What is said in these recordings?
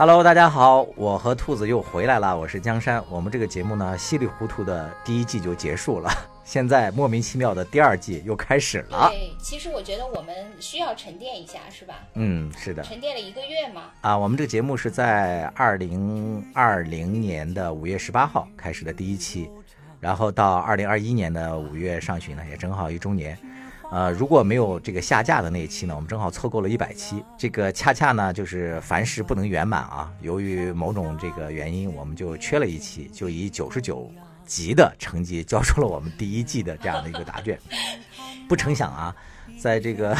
Hello，大家好，我和兔子又回来了，我是江山。我们这个节目呢，稀里糊涂的第一季就结束了，现在莫名其妙的第二季又开始了。对，其实我觉得我们需要沉淀一下，是吧？嗯，是的。沉淀了一个月嘛。啊，我们这个节目是在二零二零年的五月十八号开始的第一期，然后到二零二一年的五月上旬呢，也正好一周年。呃，如果没有这个下架的那一期呢，我们正好凑够了一百期。这个恰恰呢，就是凡事不能圆满啊。由于某种这个原因，我们就缺了一期，就以九十九集的成绩交出了我们第一季的这样的一个答卷。不成想啊，在这个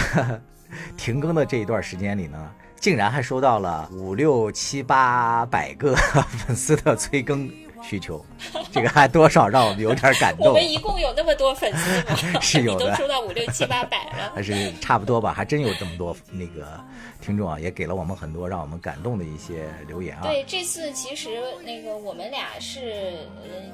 停更的这一段时间里呢，竟然还收到了五六七八百个 粉丝的催更。需求，这个还多少让我们有点感动。我们一共有那么多粉丝吗？是有的，都收到五六七八百了。还是差不多吧，还真有这么多那个听众啊，也给了我们很多让我们感动的一些留言啊。对，这次其实那个我们俩是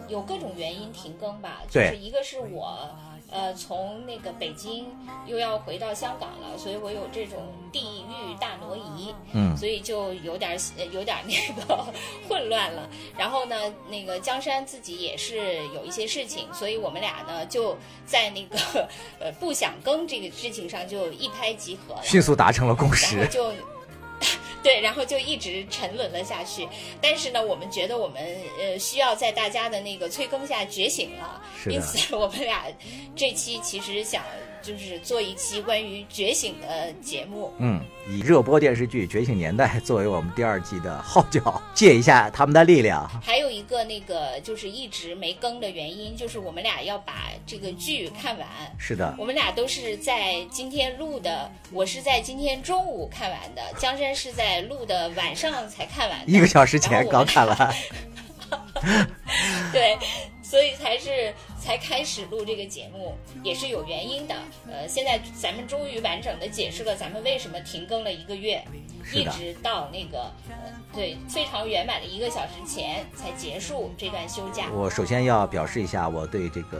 有各种原因停更吧，就是一个是我。呃，从那个北京又要回到香港了，所以我有这种地域大挪移，嗯，所以就有点有点那个 混乱了。然后呢，那个江山自己也是有一些事情，所以我们俩呢就在那个呃不想更这个事情上就一拍即合，迅速达成了共识，就。对，然后就一直沉沦了下去。但是呢，我们觉得我们呃需要在大家的那个催更下觉醒了，因此我们俩这期其实想。就是做一期关于觉醒的节目，嗯，以热播电视剧《觉醒年代》作为我们第二季的号角，借一下他们的力量。还有一个那个就是一直没更的原因，就是我们俩要把这个剧看完。是的，我们俩都是在今天录的，我是在今天中午看完的，江山是在录的晚上才看完，一个小时前刚看完。对，所以才是。才开始录这个节目也是有原因的，呃，现在咱们终于完整的解释了咱们为什么停更了一个月，一直到那个呃，对，非常圆满的一个小时前才结束这段休假。我首先要表示一下我对这个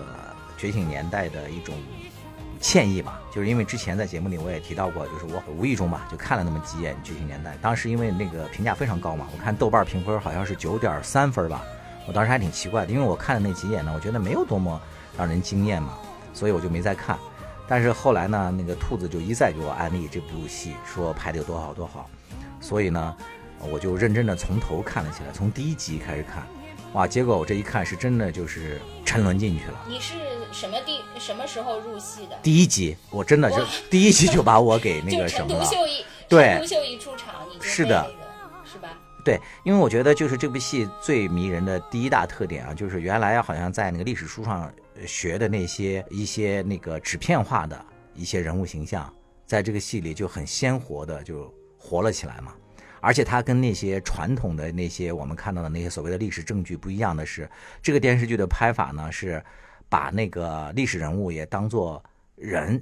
《觉醒年代》的一种歉意吧，就是因为之前在节目里我也提到过，就是我无意中吧就看了那么几眼《觉醒年代》，当时因为那个评价非常高嘛，我看豆瓣评分好像是九点三分吧。我当时还挺奇怪的，因为我看的那几眼呢，我觉得没有多么让人惊艳嘛，所以我就没再看。但是后来呢，那个兔子就一再给我安利这部戏，说拍的有多好多好，所以呢，我就认真的从头看了起来，从第一集开始看，哇，结果我这一看是真的就是沉沦进去了。你是什么地什么时候入戏的？第一集，我真的就第一集就把我给那个什么了。对，陈独秀一出场，你是的？对，因为我觉得就是这部戏最迷人的第一大特点啊，就是原来好像在那个历史书上学的那些一些那个纸片化的一些人物形象，在这个戏里就很鲜活的就活了起来嘛。而且它跟那些传统的那些我们看到的那些所谓的历史证据不一样的是，这个电视剧的拍法呢是把那个历史人物也当做人，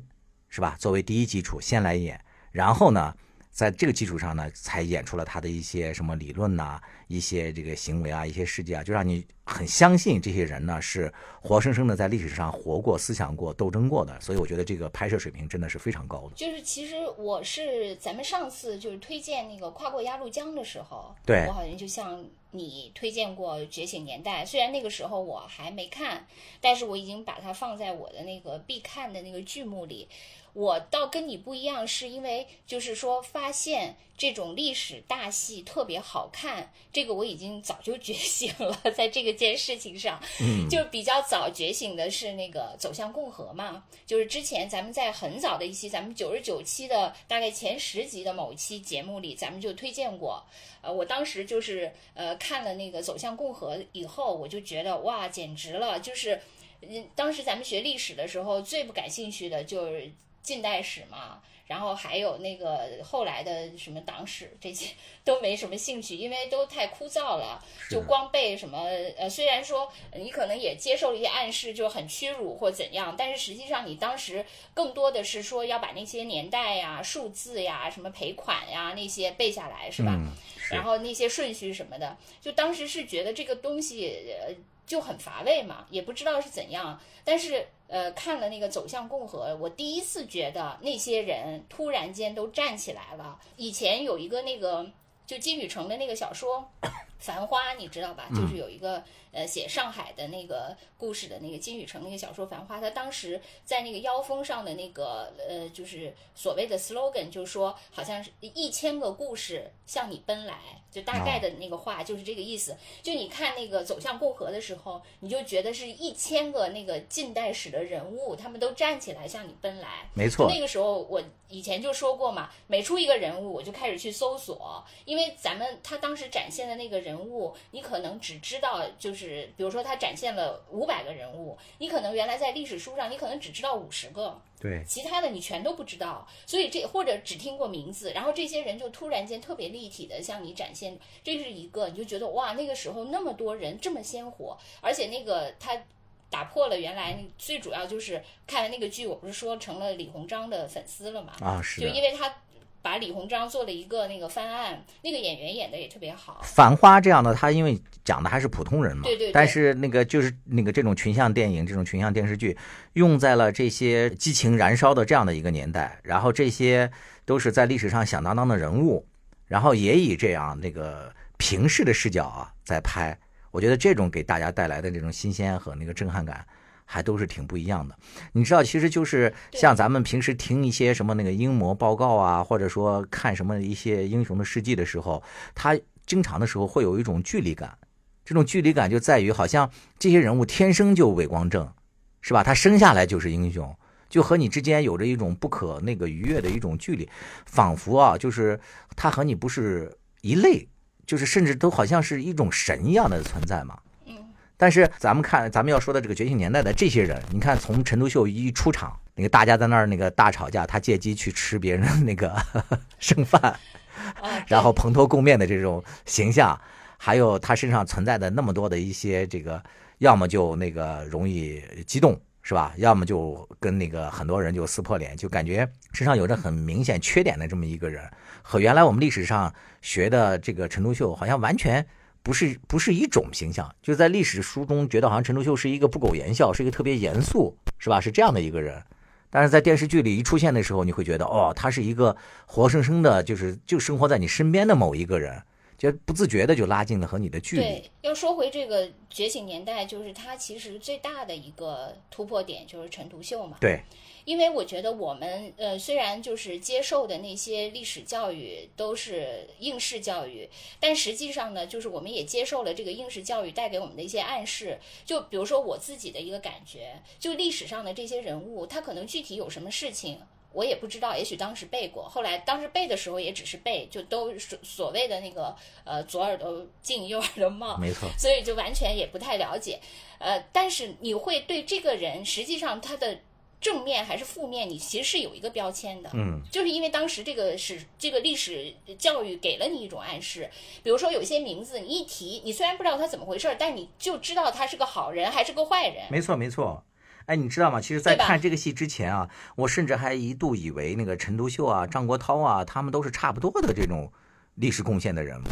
是吧？作为第一基础先来演，然后呢。在这个基础上呢，才演出了他的一些什么理论呐，一些这个行为啊，一些事迹啊，就让你很相信这些人呢是活生生的在历史上活过、思想过、斗争过的。所以我觉得这个拍摄水平真的是非常高的。就是其实我是咱们上次就是推荐那个跨过鸭绿江的时候，对我好像就像你推荐过《觉醒年代》，虽然那个时候我还没看，但是我已经把它放在我的那个必看的那个剧目里。我倒跟你不一样，是因为就是说发现这种历史大戏特别好看，这个我已经早就觉醒了，在这个件事情上，嗯，就比较早觉醒的是那个走向共和嘛，就是之前咱们在很早的一期，咱们九十九期的大概前十集的某一期节目里，咱们就推荐过，呃，我当时就是呃看了那个走向共和以后，我就觉得哇，简直了，就是，嗯，当时咱们学历史的时候最不感兴趣的就是。近代史嘛，然后还有那个后来的什么党史这些 都没什么兴趣，因为都太枯燥了，就光背什么呃，虽然说你可能也接受了一些暗示，就很屈辱或怎样，但是实际上你当时更多的是说要把那些年代呀、数字呀、什么赔款呀那些背下来，是吧？然后那些顺序什么的，就当时是觉得这个东西呃就很乏味嘛，也不知道是怎样，但是。呃，看了那个《走向共和》，我第一次觉得那些人突然间都站起来了。以前有一个那个就金宇澄的那个小说《繁花》，你知道吧？就是有一个呃写上海的那个故事的那个金宇澄那个小说《繁花》，他当时在那个腰封上的那个呃，就是所谓的 slogan，就是说好像是一千个故事向你奔来，就大概的那个话就是这个意思。就你看那个走向共和的时候，你就觉得是一千个那个近代史的人物，他们都站起来向你奔来。没错，那个时候我以前就说过嘛，每出一个人物，我就开始去搜索，因为咱们他当时展现的那个人物，你可能只知道就是，比如说他展现了五百个人物，你可能原来在历史书上，你可能只知道五十个，对，其他的你全都不知道，所以这或者只听过名字，然后这些人就突然间特别立体的向你展现，这是一个，你就觉得哇，那个时候那么多人这么鲜活，而且那个他。打破了原来最主要就是看完那个剧，我不是说成了李鸿章的粉丝了嘛？啊，是就因为他把李鸿章做了一个那个翻案，那个演员演的也特别好。繁花这样的，他因为讲的还是普通人嘛，对对对但是那个就是那个这种群像电影、这种群像电视剧，用在了这些激情燃烧的这样的一个年代，然后这些都是在历史上响当当的人物，然后也以这样那个平视的视角啊在拍，我觉得这种给大家带来的这种新鲜和那个震撼感。还都是挺不一样的，你知道，其实就是像咱们平时听一些什么那个英模报告啊，或者说看什么一些英雄的事迹的时候，他经常的时候会有一种距离感。这种距离感就在于，好像这些人物天生就伟光正，是吧？他生下来就是英雄，就和你之间有着一种不可那个逾越的一种距离，仿佛啊，就是他和你不是一类，就是甚至都好像是一种神一样的存在嘛。嗯但是咱们看，咱们要说的这个觉醒年代的这些人，你看从陈独秀一出场，那个大家在那儿那个大吵架，他借机去吃别人那个 剩饭，啊，然后蓬头垢面的这种形象，还有他身上存在的那么多的一些这个，要么就那个容易激动，是吧？要么就跟那个很多人就撕破脸，就感觉身上有着很明显缺点的这么一个人，和原来我们历史上学的这个陈独秀好像完全。不是不是一种形象，就在历史书中觉得好像陈独秀是一个不苟言笑，是一个特别严肃，是吧？是这样的一个人。但是在电视剧里一出现的时候，你会觉得哦，他是一个活生生的，就是就生活在你身边的某一个人，就不自觉的就拉近了和你的距离。对，要说回这个觉醒年代，就是他其实最大的一个突破点就是陈独秀嘛。对。因为我觉得我们呃虽然就是接受的那些历史教育都是应试教育，但实际上呢，就是我们也接受了这个应试教育带给我们的一些暗示。就比如说我自己的一个感觉，就历史上的这些人物，他可能具体有什么事情。我也不知道，也许当时背过，后来当时背的时候也只是背，就都所所谓的那个呃左耳朵进右耳朵冒，没错，所以就完全也不太了解。呃，但是你会对这个人实际上他的。正面还是负面，你其实是有一个标签的，嗯，就是因为当时这个史这个历史教育给了你一种暗示，比如说有些名字你一提，你虽然不知道他怎么回事，但你就知道他是个好人还是个坏人。没错没错，哎，你知道吗？其实，在看这个戏之前啊，我甚至还一度以为那个陈独秀啊、张国焘啊，他们都是差不多的这种历史贡献的人物，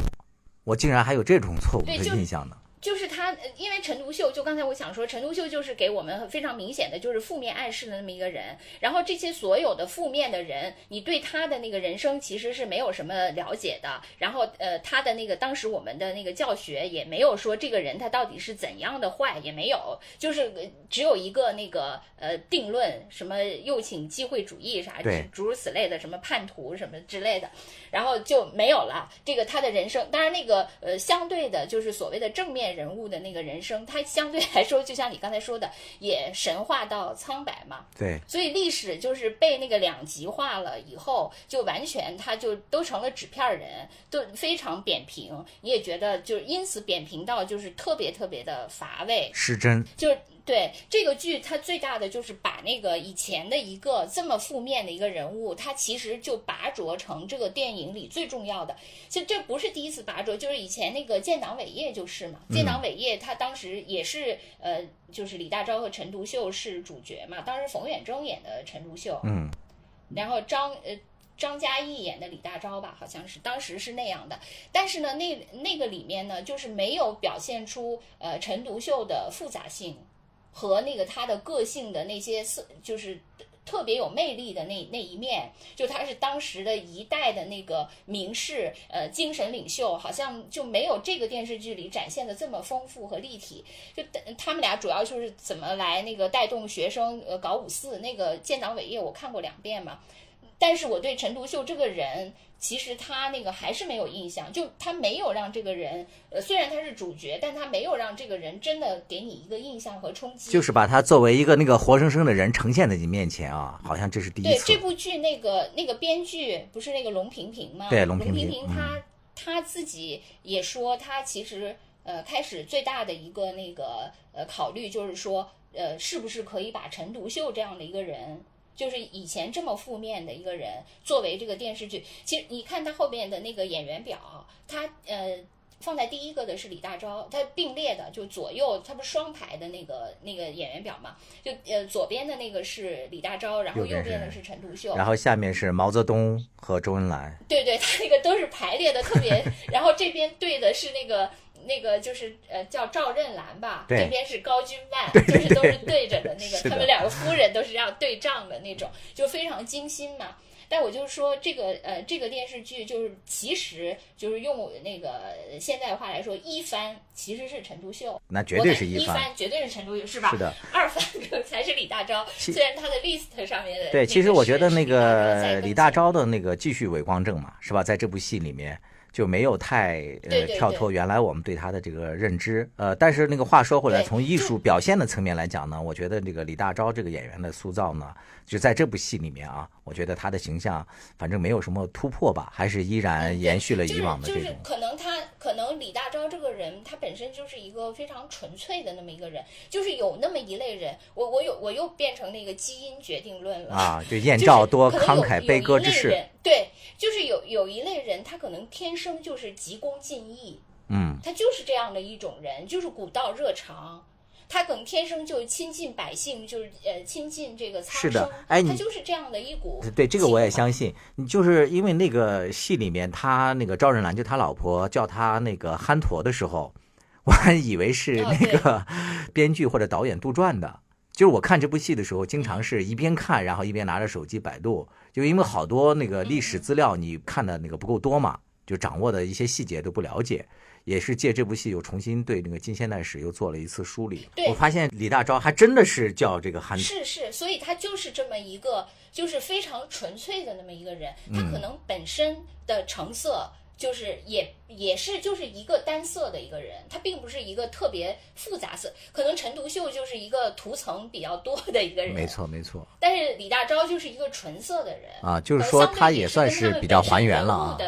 我竟然还有这种错误的印象呢。就是他，因为陈独秀，就刚才我想说，陈独秀就是给我们非常明显的就是负面暗示的那么一个人。然后这些所有的负面的人，你对他的那个人生其实是没有什么了解的。然后呃，他的那个当时我们的那个教学也没有说这个人他到底是怎样的坏，也没有，就是只有一个那个呃定论，什么右倾机会主义啥，诸如此类的，什么叛徒什么之类的，然后就没有了。这个他的人生，当然那个呃相对的，就是所谓的正面。人物的那个人生，他相对来说，就像你刚才说的，也神话到苍白嘛。对，所以历史就是被那个两极化了以后，就完全他就都成了纸片人，都非常扁平。你也觉得，就是因此扁平到就是特别特别的乏味，失真。就是对这个剧，它最大的就是把那个以前的一个这么负面的一个人物，他其实就拔擢成这个电影里最重要的。其实这不是第一次拔擢，就是以前那个建党伟业就是嘛。建党伟业他当时也是呃，就是李大钊和陈独秀是主角嘛。当时冯远征演的陈独秀，嗯，然后张呃张嘉译演的李大钊吧，好像是当时是那样的。但是呢，那那个里面呢，就是没有表现出呃陈独秀的复杂性。和那个他的个性的那些色，就是特别有魅力的那那一面，就他是当时的一代的那个名士，呃，精神领袖，好像就没有这个电视剧里展现的这么丰富和立体。就他们俩主要就是怎么来那个带动学生呃搞五四，那个建党伟业我看过两遍嘛。但是我对陈独秀这个人，其实他那个还是没有印象，就他没有让这个人，呃，虽然他是主角，但他没有让这个人真的给你一个印象和冲击。就是把他作为一个那个活生生的人呈现在你面前啊，好像这是第一次对。这部剧那个那个编剧不是那个龙平平吗？对龙龙萍萍萍他他自己也说，他其实呃开始最大的一个那个呃考虑就是说，呃，是不是可以把陈独秀这样的一个人。就是以前这么负面的一个人，作为这个电视剧，其实你看他后面的那个演员表，他呃放在第一个的是李大钊，他并列的就左右，他不是双排的那个那个演员表嘛，就呃左边的那个是李大钊，然后右边的是陈独秀，然后下面是毛泽东和周恩来。对对，他那个都是排列的特别，然后这边对的是那个。那个就是呃叫赵任兰吧，对这边是高君曼，对就是都是对着的那个，他们两个夫人都是这样对仗的那种，就非常精心嘛。但我就是说这个呃这个电视剧就是其实就是用那个现代话来说，一番其实是陈独秀，那绝对是一番。绝对是陈独秀是吧？是的，二番才是李大钊，虽然他的 list 上面的对，其实我觉得那个个李大钊的那个继续伪光正嘛，是吧？在这部戏里面就没有太呃跳脱原来我们对他的这个认知。呃，但是那个话说回来，从艺术表现的层面来讲呢，我觉得这个李大钊这个演员的塑造呢，就在这部戏里面啊，我觉得他的形象反正没有什么突破吧，还是依然延续了以往的这种可能他可能李大钊这个人，他本身就是一个非常纯粹的那么一个人，就是有那么一类人，我我有我又变成那个基因决定论了啊，就 燕就是赵多慷慨悲歌之士，对，就是有有一类人，他可能天生就是急功近利，嗯，他就是这样的一种人，就是古道热肠。他可能天生就亲近百姓，就是呃亲近这个苍是的生，哎他就是这样的一股对这个我也相信，你就是因为那个戏里面，他那个赵仁兰就他老婆叫他那个憨驼的时候，我还以为是哦那个 编剧或者导演杜撰的。就是我看这部戏的时候，经常是一边看，然后一边拿着手机百度，就因为好多那个历史资料你看的那个不够多嘛，就掌握的一些细节都不了解。也是借这部戏又重新对那个近现代史又做了一次梳理。对我发现李大钊还真的是叫这个憨是是，所以他就是这么一个，就是非常纯粹的那么一个人。他可能本身的成色就是也也是就是一个单色的一个人，他并不是一个特别复杂色。可能陈独秀就是一个涂层比较多的一个人，没。错没错但是李大钊就是一个纯色的人啊，就是呃说他也也算是比较还原了啊。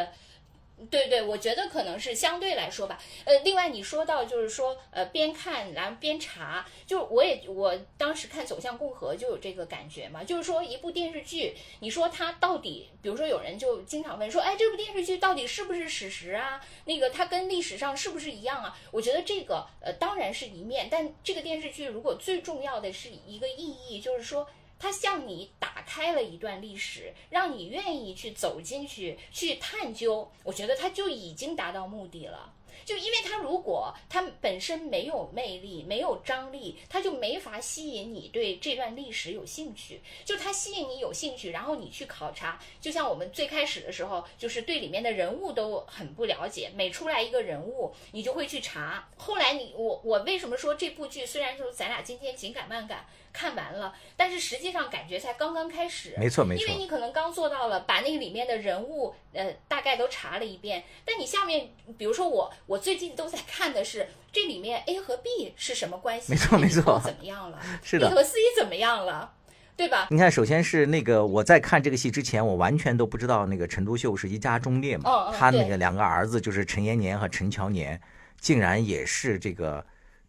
对对，我觉得可能是相对来说吧。呃，另外你说到就是说，呃，边看然后边查，就我也我当时看《走向共和》就有这个感觉嘛，就是说一部电视剧，你说它到底，比如说有人就经常问说，哎，这部电视剧到底是不是史实啊？那个它跟历史上是不是一样啊？我觉得这个呃当然是一面，但这个电视剧如果最重要的是一个意义，就是说。它向你打开了一段历史，让你愿意去走进去去探究，我觉得它就已经达到目的了。就因为它如果它本身没有魅力、没有张力，它就没法吸引你对这段历史有兴趣。就它吸引你有兴趣，然后你去考察。就像我们最开始的时候，就是对里面的人物都很不了解，每出来一个人物，你就会去查。后来你我我为什么说这部剧虽然说咱俩今天紧赶慢赶看完了，但是实际上感觉才刚刚开始。没错没错因为你可能刚做到了把那个里面的人物呃大概都查了一遍，但你下面比如说我我最近都在看的是这里面 A 和 B 是什么关系？没错没错怎么样了？是的 B 和 C 怎么样了？对吧？你看，首先是那个我在看这个戏之前，我完全都不知道那个陈独秀是一家忠烈嘛，他那个两个儿子就是陈延年和陈乔年，竟然也是这个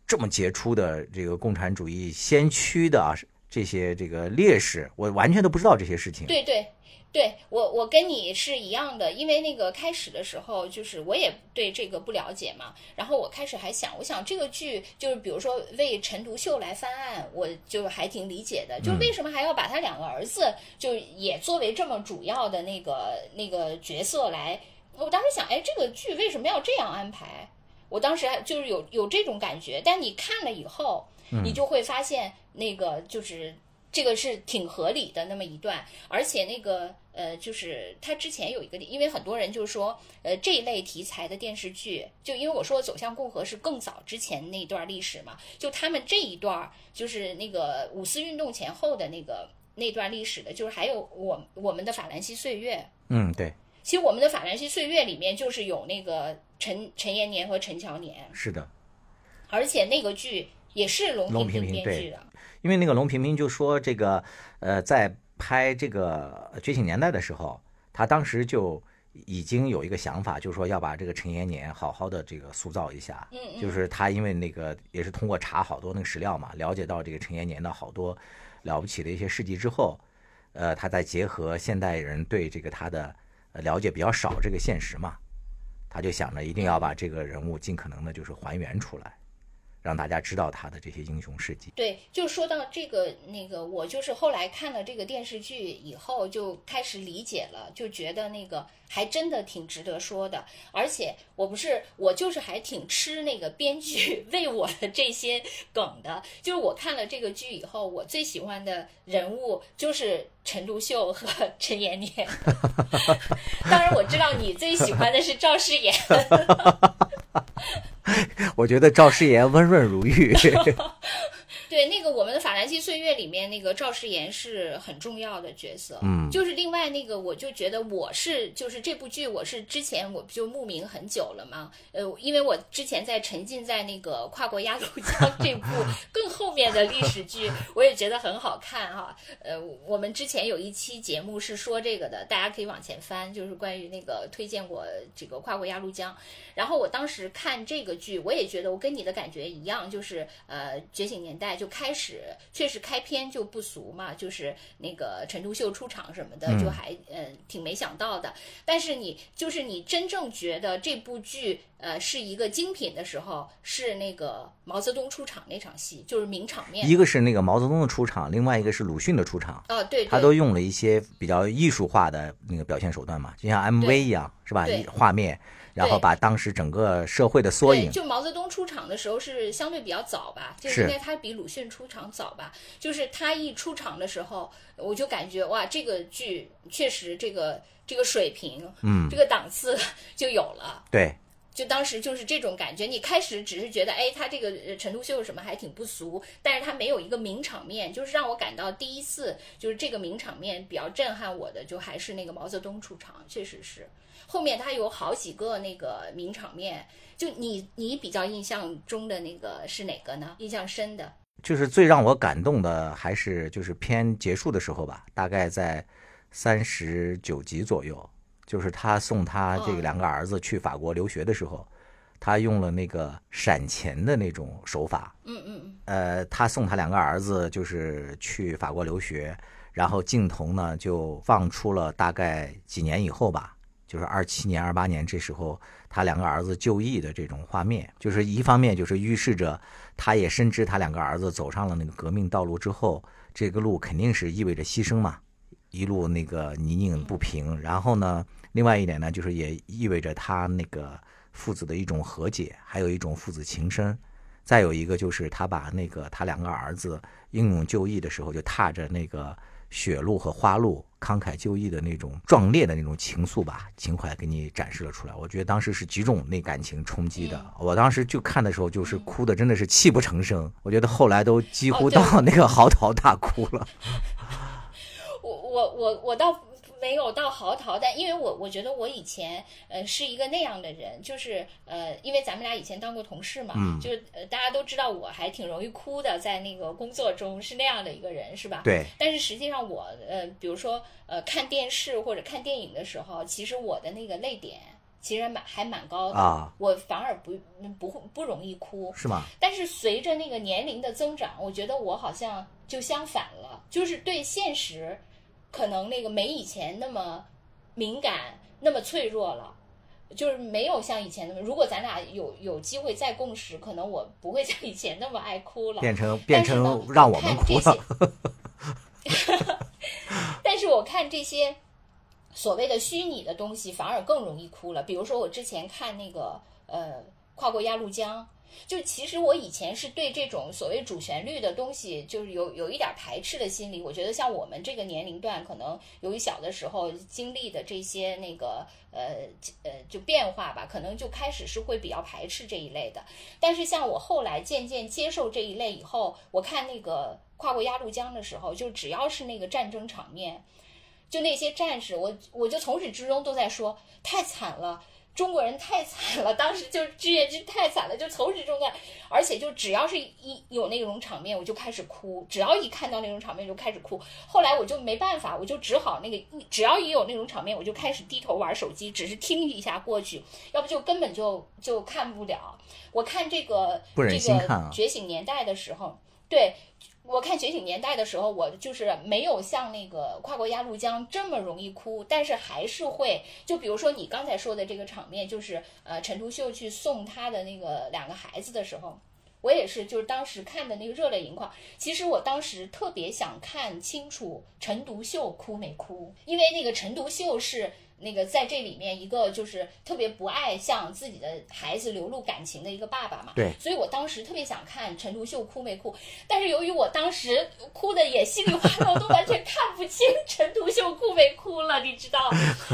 这么杰出的这个共产主义先驱的啊这些这个烈士，我完全都不知道这些事情。对对对，我我跟你是一样的，因为那个开始的时候，就是我也对这个不了解嘛，然后我开始还想，我想这个剧就是比如说为陈独秀来翻案，我就还挺理解的，就为什么还要把他两个儿子就也作为这么主要的那个那个角色来？我当时想，哎，这个剧为什么要这样安排？我当时还就是有有这种感觉，但你看了以后，你就会发现那个就是这个是挺合理的那么一段，而且那个呃，就是他之前有一个，因为很多人就是说，呃，这一类题材的电视剧，就因为我说走向共和是更早之前那段历史嘛，就他们这一段就是那个五四运动前后的那个那段历史的，就是还有我我们的法兰西岁月，嗯，对，其实我们的法兰西岁月里面就是有那个陈陈延年和陈乔年，是的，而且那个剧也是龙龙平萍萍对编剧的，因为那个龙平平就说这个，呃，在拍这个《觉醒年代》的时候，他当时就已经有一个想法，就是说要把这个陈延年好好的这个塑造一下。嗯嗯，就是他因为那个也是通过查好多那个史料嘛，了解到这个陈延年的好多了不起的一些事迹之后，呃，他再结合现代人对这个他的呃了解比较少这个现实嘛，他就想着一定要把这个人物尽可能的就是还原出来，让大家知道他的这些英雄事迹。对，就说到这个那个，我就是后来看了这个电视剧以后，就开始理解了，就觉得那个还真的挺值得说的。而且我不是我就是还挺吃那个编剧 为我的这些梗的。就是我看了这个剧以后，我最喜欢的人物就是陈独秀和 陈延年。当然我知道你最喜欢的是赵世炎。我觉得赵诗妍温润如玉。对，那个我们的《法兰西岁月》里面那个赵世炎是很重要的角色，嗯。就是另外那个，我就觉得我是就是这部剧，我是之前我不就慕名很久了嘛，呃，因为我之前在沉浸在那个跨过鸭绿江 这部更后面的历史剧，我也觉得很好看哈，呃，我们之前有一期节目是说这个的，大家可以往前翻，就是关于那个推荐过这个跨过鸭绿江，然后我当时看这个剧，我也觉得我跟你的感觉一样，就是呃，觉醒年代就开始确实开篇就不俗嘛，就是那个陈独秀出场什么的，嗯就还呃挺没想到的。但是你就是你真正觉得这部剧呃是一个精品的时候，是那个毛泽东出场那场戏，就是名场面。一个是那个毛泽东的出场，另外一个是鲁迅的出场，哦，对，对他都用了一些比较艺术化的那个表现手段嘛，就像 MV 一样，是吧？一画面，然后把当时整个社会的缩，影，就毛泽东出场的时候是相对比较早吧，就是应该他比鲁迅出场早吧。就是他一出场的时候，我就感觉哇，这个剧确实这个这个水平，嗯这，个档次 就有了。对，就当时就是这种感觉，你开始只是觉得，哎，他这个陈独秀什么还挺不俗，但是他没有一个名场面，就是让我感到第一次就是这个名场面比较震撼我的，就还是那个毛泽东出场，确实是。后面他有好几个那个名场面，就你你比较印象中的那个是哪个呢？印象深的？就是最让我感动的还是就是片结束的时候吧，大概在三十九集左右，就是他送他这个哦两个儿子去法国留学的时候，他用了那个闪钱的那种手法，嗯嗯嗯，呃，他送他两个儿子就是去法国留学，然后镜头呢就放出了大概几年以后吧，就是二七年、二八年这时候他两个儿子就义的这种画面，就是一方面就是预示着他也深知他两个儿子走上了那个革命道路之后，这个路肯定是意味着牺牲嘛，一路那个泥泞不平，然后呢，另外一点呢，就是也意味着他那个父子的一种和解，还有一种父子情深。再有一个就是他把那个他两个儿子英勇就义的时候，就踏着那个雪路和花路慷慨就义的那种壮烈的那种情愫吧，情怀给你展示了出来。我觉得当时是几种那感情冲击的。我当时就看的时候，就是哭的真的是泣不成声。我觉得后来都几乎到那个嚎啕大哭了。我我我我倒没有到嚎啕，但因为我我觉得我以前呃是一个那样的人，就是呃，因为咱们俩以前当过同事嘛，嗯就是呃大家都知道我还挺容易哭的，在那个工作中是那样的一个人，是吧？对，但是实际上我呃，比如说呃看电视或者看电影的时候，其实我的那个泪点其实蛮还蛮高的，啊我反而不不会不容易哭。是吗？但是随着那个年龄的增长，我觉得我好像就相反了，就是对现实可能那个没以前那么敏感，那么脆弱了。就是没有像以前那么，如果咱俩有有机会再共识，可能我不会像以前那么爱哭了。变成变成让我们看哭这了。些 但是我看这些所谓的虚拟的东西，反而更容易哭了。比如说我之前看那个呃《跨过鸭绿江》，就其实我以前是对这种所谓主旋律的东西，就是有有一点排斥的心理。我觉得像我们这个年龄段，可能由于小的时候经历的这些那个呃呃就变化吧，可能就开始是会比较排斥这一类的。但是像我后来渐渐接受这一类以后，我看那个跨过鸭绿江的时候，就只要是那个战争场面，就那些战士，我我就从始至终都在说太惨了。中国人太惨了，当时就志愿军太惨了，就从始至终的，而且就只要是一有那种场面，我就开始哭，只要一看到那种场面就开始哭。后来我就没办法，我就只好那个，只要一有那种场面，我就开始低头玩手机，只是听一下过去，要不就根本就就看不了。我看这个不忍心看啊，觉醒年代的时候，对。我看《觉醒年代》的时候，我就是没有像那个跨过鸭绿江这么容易哭，但是还是会，就比如说你刚才说的这个场面，就是呃陈独秀去送他的那个两个孩子的时候，我也是，就是当时看的那个热泪盈眶。其实我当时特别想看清楚陈独秀哭没哭，因为那个陈独秀是。那个在这里面，一个就是特别不爱向自己的孩子流露感情的一个爸爸嘛。对。所以我当时特别想看陈独秀哭没哭，但是由于我当时哭的也稀里哗啦，我都完全看不清陈独秀哭没哭了，你知道？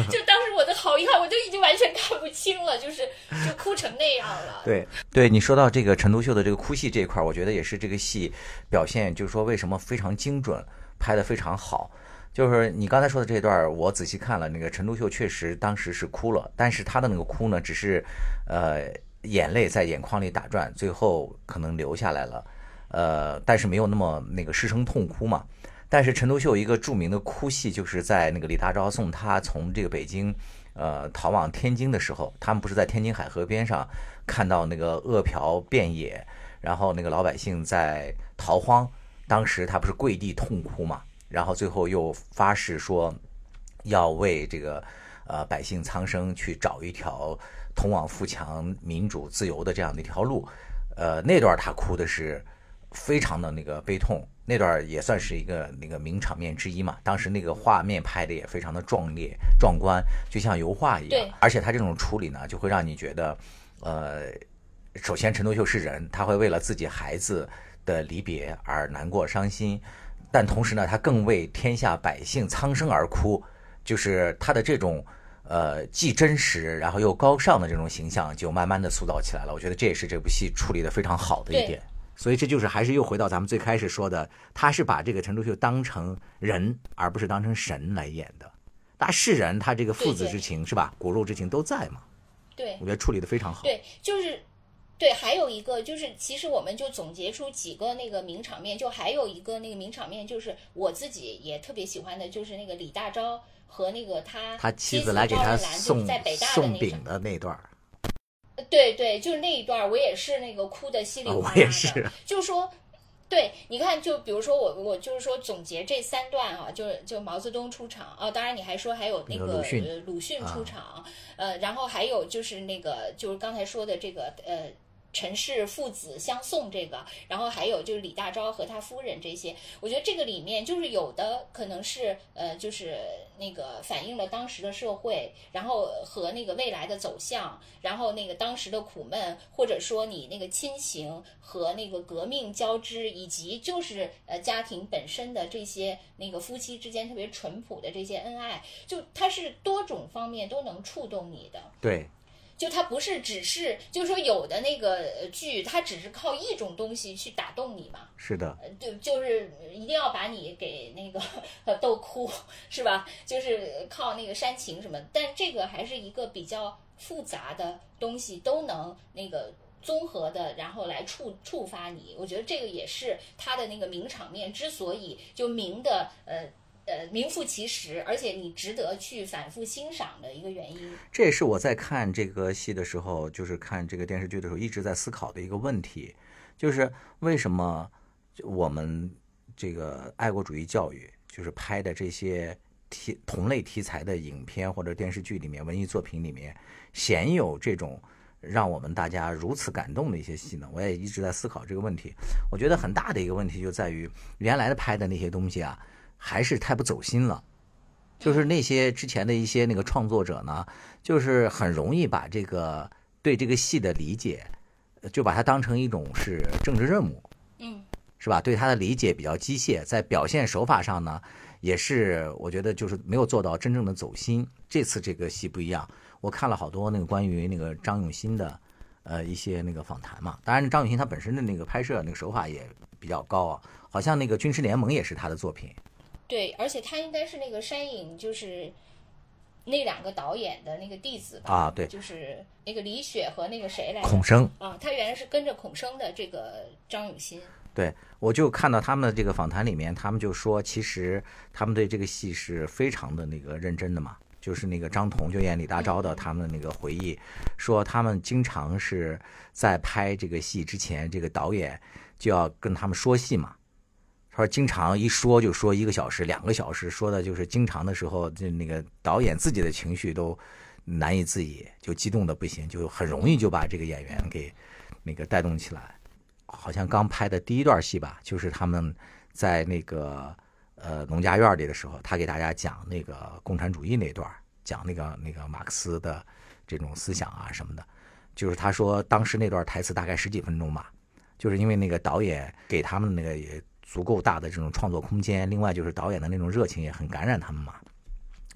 就当时我的好遗憾，我就已经完全看不清了，就是就哭成那样了。对，对你说到这个陈独秀的这个哭戏这一块，我觉得也是这个戏表现，就是说为什么非常精准，拍的非常好。就是你刚才说的这段，我仔细看了，那个陈独秀确实当时是哭了，但是他的那个哭呢，只是，呃，眼泪在眼眶里打转，最后可能流下来了，呃，但是没有那么那个失声痛哭嘛。但是陈独秀一个著名的哭戏，就是在那个李大钊送他从这个北京，呃，逃往天津的时候，他们不是在天津海河边上看到那个饿殍遍野，然后那个老百姓在逃荒，当时他不是跪地痛哭嘛？然后最后又发誓说，要为这个呃百姓苍生去找一条通往富强、民主、自由的这样的一条路。呃，那段他哭的是非常的那个悲痛，那段也算是一个那个名场面之一嘛。当时那个画面拍的也非常的壮烈、壮观，就像油画一样。而且他这种处理呢，就会让你觉得，呃，首先陈独秀是人，他会为了自己孩子的离别而难过、伤心。但同时呢，他更为天下百姓苍生而哭，就是他的这种，呃，既真实然后又高尚的这种形象，就慢慢的塑造起来了。我觉得这也是这部戏处理的非常好的一点。所以这就是还是又回到咱们最开始说的，他是把这个陈独秀当成人，而不是当成神来演的。他是人，他这个父子之情是吧？骨肉之情都在嘛。对，我觉得处理的非常好。对，就是。对，还有一个就是，其实我们就总结出几个那个名场面，就还有一个那个名场面，就是我自己也特别喜欢的，就是那个李大钊和那个他他妻子来给他送送饼的那段儿。对对，就是那一段，我也是那个哭的稀里哗啦的。就是说，对，你看，就比如说我我就是说总结这三段啊，就是就毛泽东出场啊，当然你还说还有那个鲁迅鲁迅出场，呃，然后还有就是那个就是刚才说的这个呃。陈氏父子相送，这个，然后还有就是李大钊和他夫人这些，我觉得这个里面就是有的可能是呃，就是那个反映了当时的社会，然后和那个未来的走向，然后那个当时的苦闷，或者说你那个亲情和那个革命交织，以及就是呃家庭本身的这些那个夫妻之间特别淳朴的这些恩爱，就它是多种方面都能触动你的。对。就它不是只是，就是说有的那个剧，它只是靠一种东西去打动你嘛？是的，就就是一定要把你给那个逗哭，是吧？就是靠那个煽情什么，但这个还是一个比较复杂的东西，都能那个综合的，然后来触触发你。我觉得这个也是它的那个名场面之所以就名的呃。呃，名副其实，而且你值得去反复欣赏的一个原因。这也是我在看这个戏的时候，就是看这个电视剧的时候，一直在思考的一个问题，就是为什么我们这个爱国主义教育，就是拍的这些题同类题材的影片或者电视剧里面，文艺作品里面，鲜有这种让我们大家如此感动的一些戏呢？我也一直在思考这个问题。我觉得很大的一个问题就在于原来的拍的那些东西啊。还是太不走心了，就是那些之前的一些那个创作者呢，就是很容易把这个对这个戏的理解，呃就把它当成一种是政治任务，嗯是吧？对他的理解比较机械，在表现手法上呢，也是我觉得就是没有做到真正的走心。这次这个戏不一样，我看了好多那个关于那个张永新的，呃一些那个访谈嘛。当然，张永新他本身的那个拍摄那个手法也比较高啊，好像那个《军师联盟》也是他的作品。对，而且他应该是那个山影，就是那两个导演的那个弟子吧？啊对就是那个李雪和那个谁来着？孔生，啊，他原来是跟着孔生的这个张永新。对我就看到他们的这个访谈里面，他们就说，其实他们对这个戏是非常的那个认真的嘛。就是那个张彤就演李大钊的，他们的那个回忆说，他们经常是在拍这个戏之前，这个导演就要跟他们说戏嘛。他说经常一说就说一个小时、两个小时，说的就是经常的时候，就那个导演自己的情绪都难以自已，就激动的不行，就很容易就把这个演员给那个带动起来。好像刚拍的第一段戏吧，就是他们在那个呃农家院里的时候，他给大家讲那个共产主义那段，讲那个那个马克思的这种思想啊什么的。就是他说当时那段台词大概十几分钟吧，就是因为那个导演给他们那个也足够大的这种创作空间，另外就是导演的那种热情也很感染他们嘛，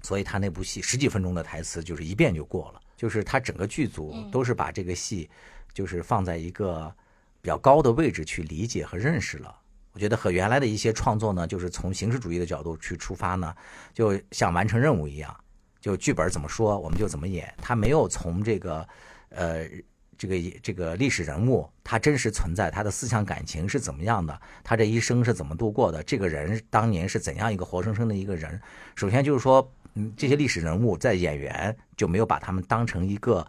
所以他那部戏十几分钟的台词就是一遍就过了，就是他整个剧组都是把这个戏就是放在一个。比较高的位置去理解和认识了，我觉得和原来的一些创作呢，就是从形式主义的角度去出发呢，就像完成任务一样，就剧本怎么说我们就怎么演，他没有从这个，呃，这个这个历史人物他真实存在，他的思想感情是怎么样的，他这一生是怎么度过的，这个人当年是怎样一个活生生的一个人。首先就是说，嗯，这些历史人物在演员就没有把他们当成一个。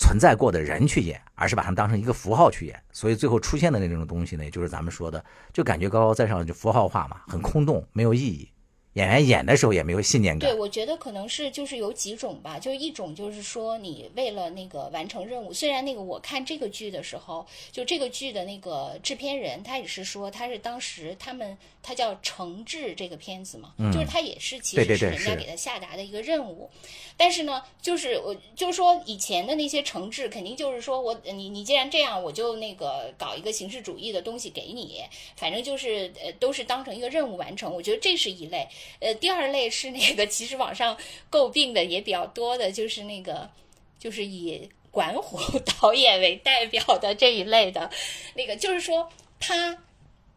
存在过的人去演，而是把他们当成一个符号去演，所以最后出现的那种东西呢，就是咱们说的，就感觉高高在上，就符号化嘛，很空洞，没有意义。演员演的时候也没有信念感。对，我觉得可能是就是有几种吧，就是一种就是说你为了那个完成任务，虽然那个我看这个剧的时候，就这个剧的那个制片人他也是说他是当时他们他叫承制这个片子嘛，就是他也是其实是人家给他下达的一个任务，但是呢，就是我就是说以前的那些承制肯定就是说我你你既然这样，我就那个搞一个形式主义的东西给你，反正就是呃都是当成一个任务完成，我觉得这是一类。呃，第二类是那个，其实网上诟病的也比较多的，就是那个，就是以管虎 导演为代表的这一类的，那个就是说他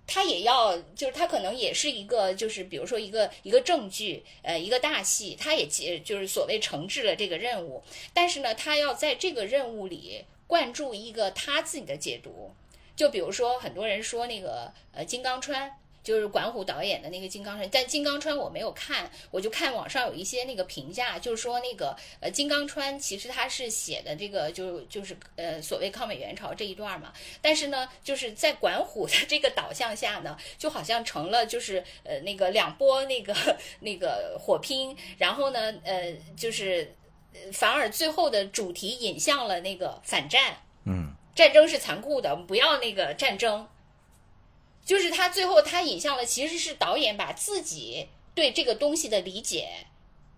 他也要，就是他可能也是一个，就是比如说一个一个正剧，呃，一个大戏，他也接就是所谓承制了这个任务，但是呢，他要在这个任务里灌注一个他自己的解读，就比如说很多人说那个呃金刚川。就是管虎导演的那个《金刚川》，但《金刚川》我没有看，我就看网上有一些那个评价，就是说那个呃《金刚川》其实他是写的这个就就是呃所谓抗美援朝这一段嘛，但是呢就是在管虎的这个导向下呢，就好像成了就是呃那个两波那个那个火拼，然后呢呃就是反而最后的主题引向了那个反战，嗯，战争是残酷的，不要那个战争。就是他最后他引向了，其实是导演把自己对这个东西的理解，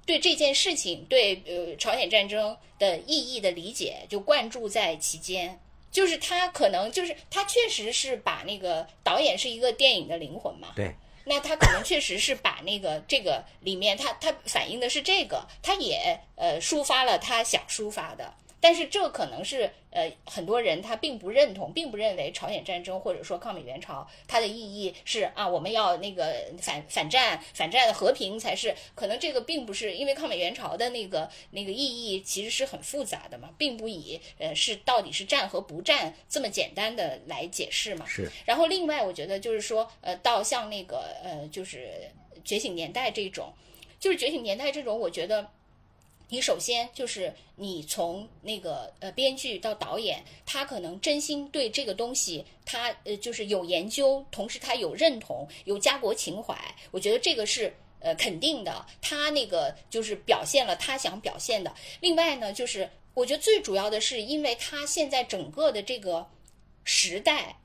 对这件事情，对呃朝鲜战争的意义的理解，就灌注在其间。就是他可能就是他确实是把那个导演是一个电影的灵魂嘛，对，那他可能确实是把那个这个里面他他反映的是这个，他也呃抒发了他想抒发的。但是这可能是呃很多人他并不认同，并不认为朝鲜战争或者说抗美援朝它的意义是啊我们要那个反反战反战的和平才是，可能这个并不是因为抗美援朝的那个那个意义其实是很复杂的嘛，并不以呃是到底是战和不战这么简单的来解释嘛。是。然后另外我觉得就是说呃到像那个呃就是觉醒年代这种，就是觉醒年代这种，我觉得。你首先就是你从那个呃编剧到导演，他可能真心对这个东西，他呃就是有研究，同时他有认同，有家国情怀，我觉得这个是呃肯定的。他那个就是表现了他想表现的。另外呢，就是我觉得最主要的是，因为他现在整个的这个时代，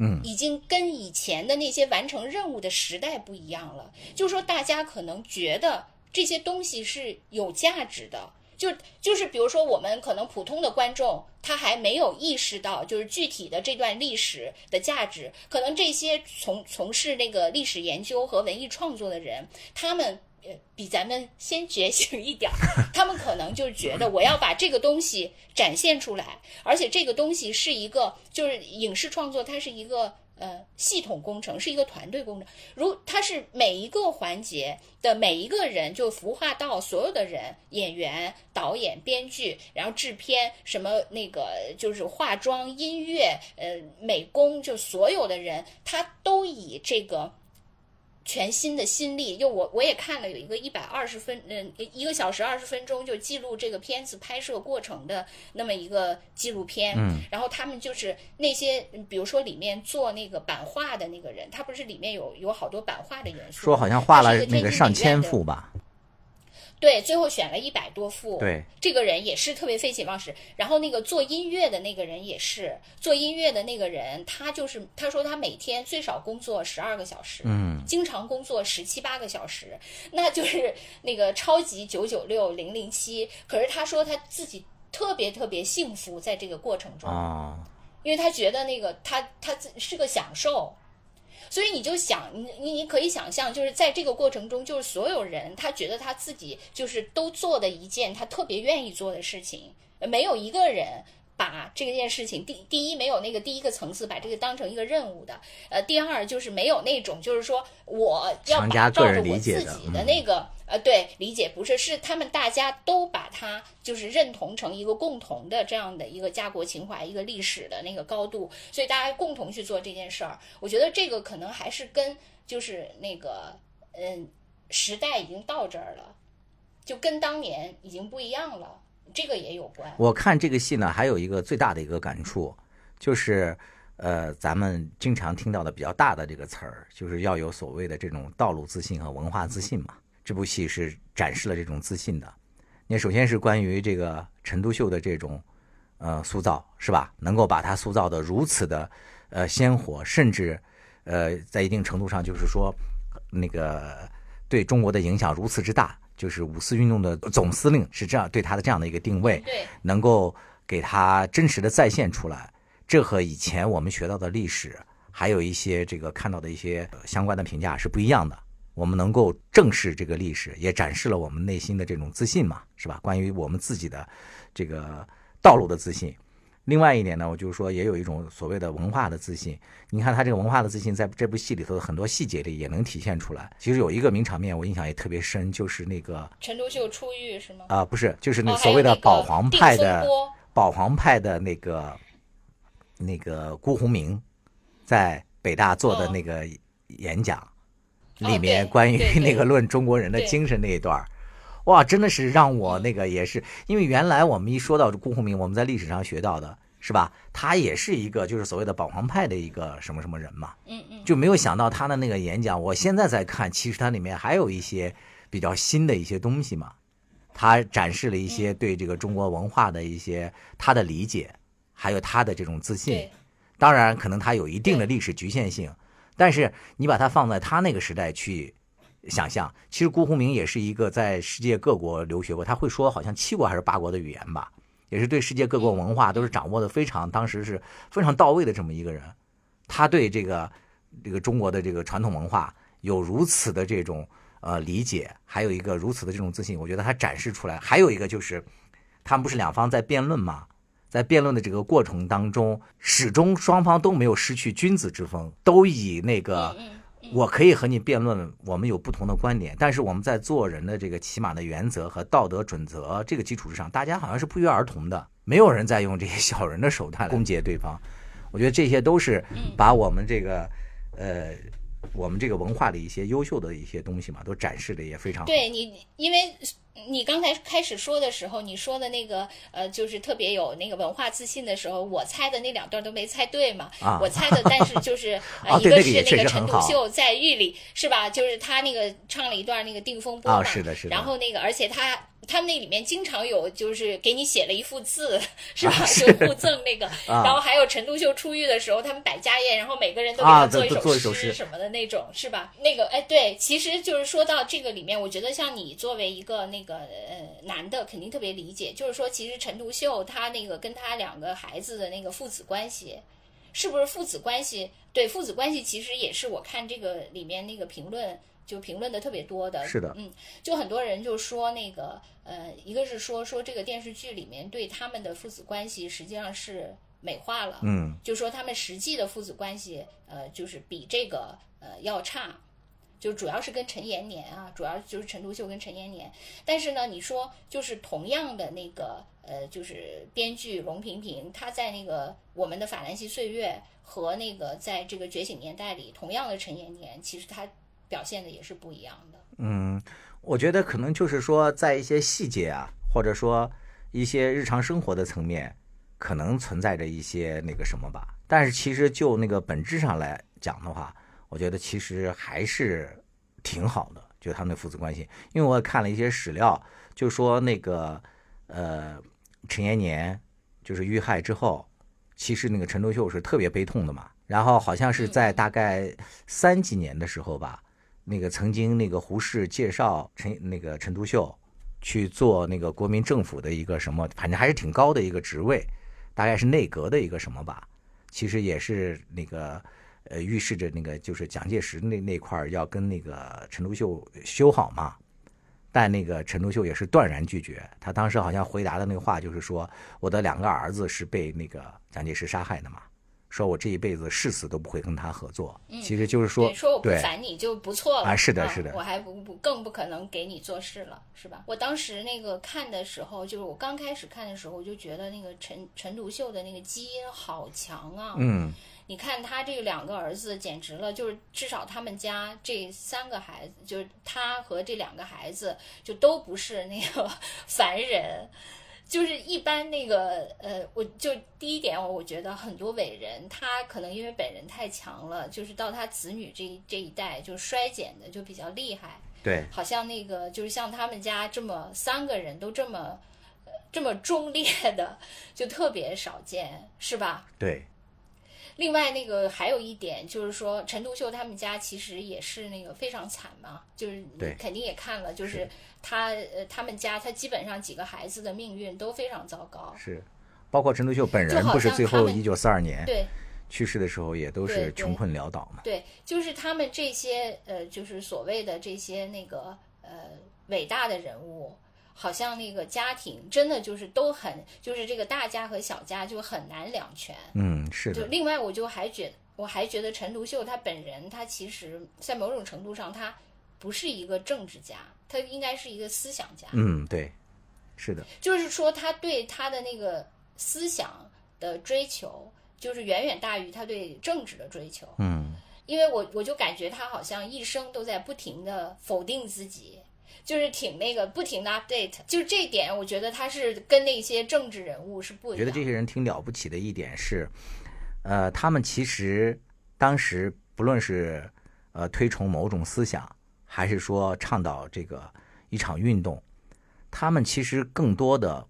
嗯，已经跟以前的那些完成任务的时代不一样了。就是说，大家可能觉得。这些东西是有价值的，就就是比如说我们可能普通的观众，他还没有意识到就是具体的这段历史的价值，可能这些从从事那个历史研究和文艺创作的人，他们。呃，比咱们先觉醒一点儿，他们可能就觉得我要把这个东西展现出来，而且这个东西是一个，就是影视创作，它是一个呃系统工程，是一个团队工程。如它是每一个环节的每一个人，就孵化到所有的人，演员、导演、编剧，然后制片，什么那个就是化妆、音乐，呃，美工，就所有的人，他都以这个。全新的心力，就我我也看了有一个一百二十分，嗯，一个小时二十分钟就记录这个片子拍摄过程的那么一个纪录片。嗯，然后他们就是那些，比如说里面做那个版画的那个人，他不是里面有有好多版画的元素，说好像画了那个上千幅吧。对，最后选了一百多副。对，这个人也是特别废寝忘食。然后那个做音乐的那个人也是做音乐的那个人，他就是他说他每天最少工作十二个小时，嗯，经常工作十七八个小时，那就是那个超级九九六零零七。可是他说他自己特别特别幸福在这个过程中啊，因为他觉得那个他他是个享受。所以你就想，你你你可以想象，就是在这个过程中，就是所有人他觉得他自己就是都做的一件他特别愿意做的事情，没有一个人。把这件事情，第第一没有那个第一个层次把这个当成一个任务的，呃，第二就是没有那种就是说我要把照着我自己的那个呃对理解不是是他们大家都把它就是认同成一个共同的这样的一个家国情怀一个历史的那个高度，所以大家共同去做这件事儿。我觉得这个可能还是跟就是那个嗯时代已经到这儿了，就跟当年已经不一样了。这个也有关。我看这个戏呢，还有一个最大的一个感触，就是，呃，咱们经常听到的比较大的这个词儿，就是要有所谓的这种道路自信和文化自信嘛。这部戏是展示了这种自信的。那首先是关于这个陈独秀的这种，呃，塑造是吧？能够把他塑造的如此的，呃，鲜活，甚至，呃，在一定程度上就是说，那个对中国的影响如此之大。就是五四运动的总司令是这样对他的这样的一个定位，对，能够给他真实的再现出来。这和以前我们学到的历史，还有一些这个看到的一些相关的评价是不一样的。我们能够正视这个历史，也展示了我们内心的这种自信嘛，是吧？关于我们自己的这个道路的自信。另外一点呢，我就是说，也有一种所谓的文化的自信。你看他这个文化的自信，在这部戏里头的很多细节里也能体现出来。其实有一个名场面，我印象也特别深，就是那个陈独秀出狱是吗？啊，不是，就是那所谓的保皇派的保皇派的那个那个辜鸿铭在北大做的那个演讲，里面关于那个论中国人的精神那一段哇，真的是让我那个也是，因为原来我们一说到辜鸿铭，我们在历史上学到的是吧？他也是一个就是所谓的保皇派的一个什么什么人嘛，嗯嗯，就没有想到他的那个演讲，我现在在看，其实它里面还有一些比较新的一些东西嘛，他展示了一些对这个中国文化的一些他的理解，还有他的这种自信。当然，可能他有一定的历史局限性，但是你把它放在他那个时代去。想象，其实辜鸿铭也是一个在世界各国留学过，他会说好像七国还是八国的语言吧，也是对世界各国文化都是掌握的非常，当时是非常到位的这么一个人。他对这个这个中国的这个传统文化有如此的这种呃理解，还有一个如此的这种自信，我觉得他展示出来。还有一个就是，他们不是两方在辩论吗，在辩论的这个过程当中，始终双方都没有失去君子之风，都以那个。我可以和你辩论，我们有不同的观点，但是我们在做人的这个起码的原则和道德准则这个基础之上，大家好像是不约而同的，没有人在用这些小人的手段攻击对方。我觉得这些都是把我们这个，呃，我们这个文化的一些优秀的一些东西嘛，都展示的也非常好。对你，因为。你刚才开始说的时候，你说的那个呃，就是特别有那个文化自信的时候，我猜的那两段都没猜对嘛。啊，我猜的，但是就是 呃，一个是那个陈独秀在狱里是吧？就是他那个唱了一段那个《定风波》嘛。是的，是的。然后那个，而且他。他们那里面经常有，就是给你写了一幅字，是吧？就互赠那个。然后还有陈独秀出狱的时候，他们摆家宴，然后每个人都给他做一首诗什么的那种，是吧？那个，哎，对，其实就是说到这个里面，我觉得像你作为一个那个呃男的肯定特别理解，就是说其实陈独秀他那个跟他两个孩子的那个父子关系，是不是父子关系？对，父子关系其实也是我看这个里面那个评论就评论的特别多的。是的，嗯，就很多人就说那个呃，一个是说说这个电视剧里面对他们的父子关系实际上是美化了，嗯，就说他们实际的父子关系呃就是比这个呃要差。就主要是跟陈延年啊，主要就是陈独秀跟陈延年。但是呢，你说就是同样的那个呃，就是编剧龙平平，他在那个《我们的法兰西岁月》和那个在这个《觉醒年代》里，同样的陈延年，其实他表现的也是不一样的。嗯，我觉得可能就是说，在一些细节啊，或者说一些日常生活的层面，可能存在着一些那个什么吧。但是其实就那个本质上来讲的话，我觉得其实还是挺好的，就他们的父子关系。因为我也看了一些史料，就说那个呃陈延年就是遇害之后，其实那个陈独秀是特别悲痛的嘛。然后好像是在大概三几年的时候吧，那个曾经那个胡适介绍陈那个陈独秀去做那个国民政府的一个什么，反正还是挺高的一个职位，大概是内阁的一个什么吧。其实也是那个。呃，预示着那个就是蒋介石那那块要跟那个陈独秀修好嘛，但那个陈独秀也是断然拒绝。他当时好像回答的那个话就是说，我的两个儿子是被那个蒋介石杀害的嘛，说我这一辈子誓死都不会跟他合作。其实就是说，说我不烦你就不错了啊，是的，是的，我还不不更不可能给你做事了，是吧？我当时那个看的时候，就是我刚开始看的时候，我就觉得那个陈陈独秀的那个基因好强啊，嗯。你看他这两个儿子简直了，就是至少他们家这三个孩子，就是他和这两个孩子，就都不是那个 凡人，就是一般那个呃，我就第一点，我觉得很多伟人他可能因为本人太强了，就是到他子女这这一代就衰减的就比较厉害。对，好像那个就是像他们家这么三个人都这么这么忠烈的，就特别少见，是吧？对。另外，那个还有一点就是说，陈独秀他们家其实也是那个非常惨嘛，就是肯定也看了，就是他呃他们家他基本上几个孩子的命运都非常糟糕。是，包括陈独秀本人不是最后一九四二年对去世的时候也都是穷困潦倒嘛。对，就是他们这些呃，就是所谓的这些那个呃伟大的人物。好像那个家庭真的就是都很，就是这个大家和小家就很难两全。嗯，是的。就另外，我就还觉，我还觉得陈独秀他本人，他其实在某种程度上，他不是一个政治家，他应该是一个思想家。嗯，对，是的。就是说，他对他的那个思想的追求，就是远远大于他对政治的追求。嗯，因为我我就感觉他好像一生都在不停的否定自己。就是挺那个不停的 update，就是这一点，我觉得他是跟那些政治人物是不一样。我觉得这些人挺了不起的一点是，呃，他们其实当时不论是呃推崇某种思想，还是说倡导这个一场运动，他们其实更多的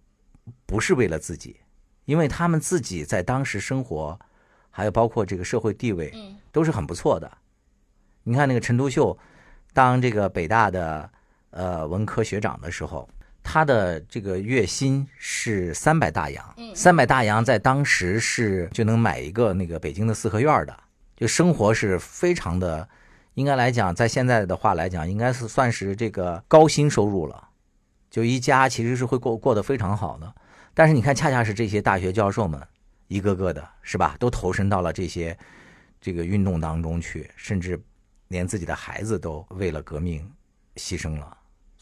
不是为了自己，因为他们自己在当时生活，还有包括这个社会地位，都是很不错的。你看那个陈独秀，当这个北大的。呃，文科学长的时候，他的这个月薪是三百大洋，三百大洋在当时是就能买一个那个北京的四合院的，就生活是非常的，应该来讲，在现在的话来讲，应该是算是这个高薪收入了，就一家其实是会过过得非常好的。但是你看，恰恰是这些大学教授们，一个个的是吧，都投身到了这些这个运动当中去，甚至连自己的孩子都为了革命牺牲了。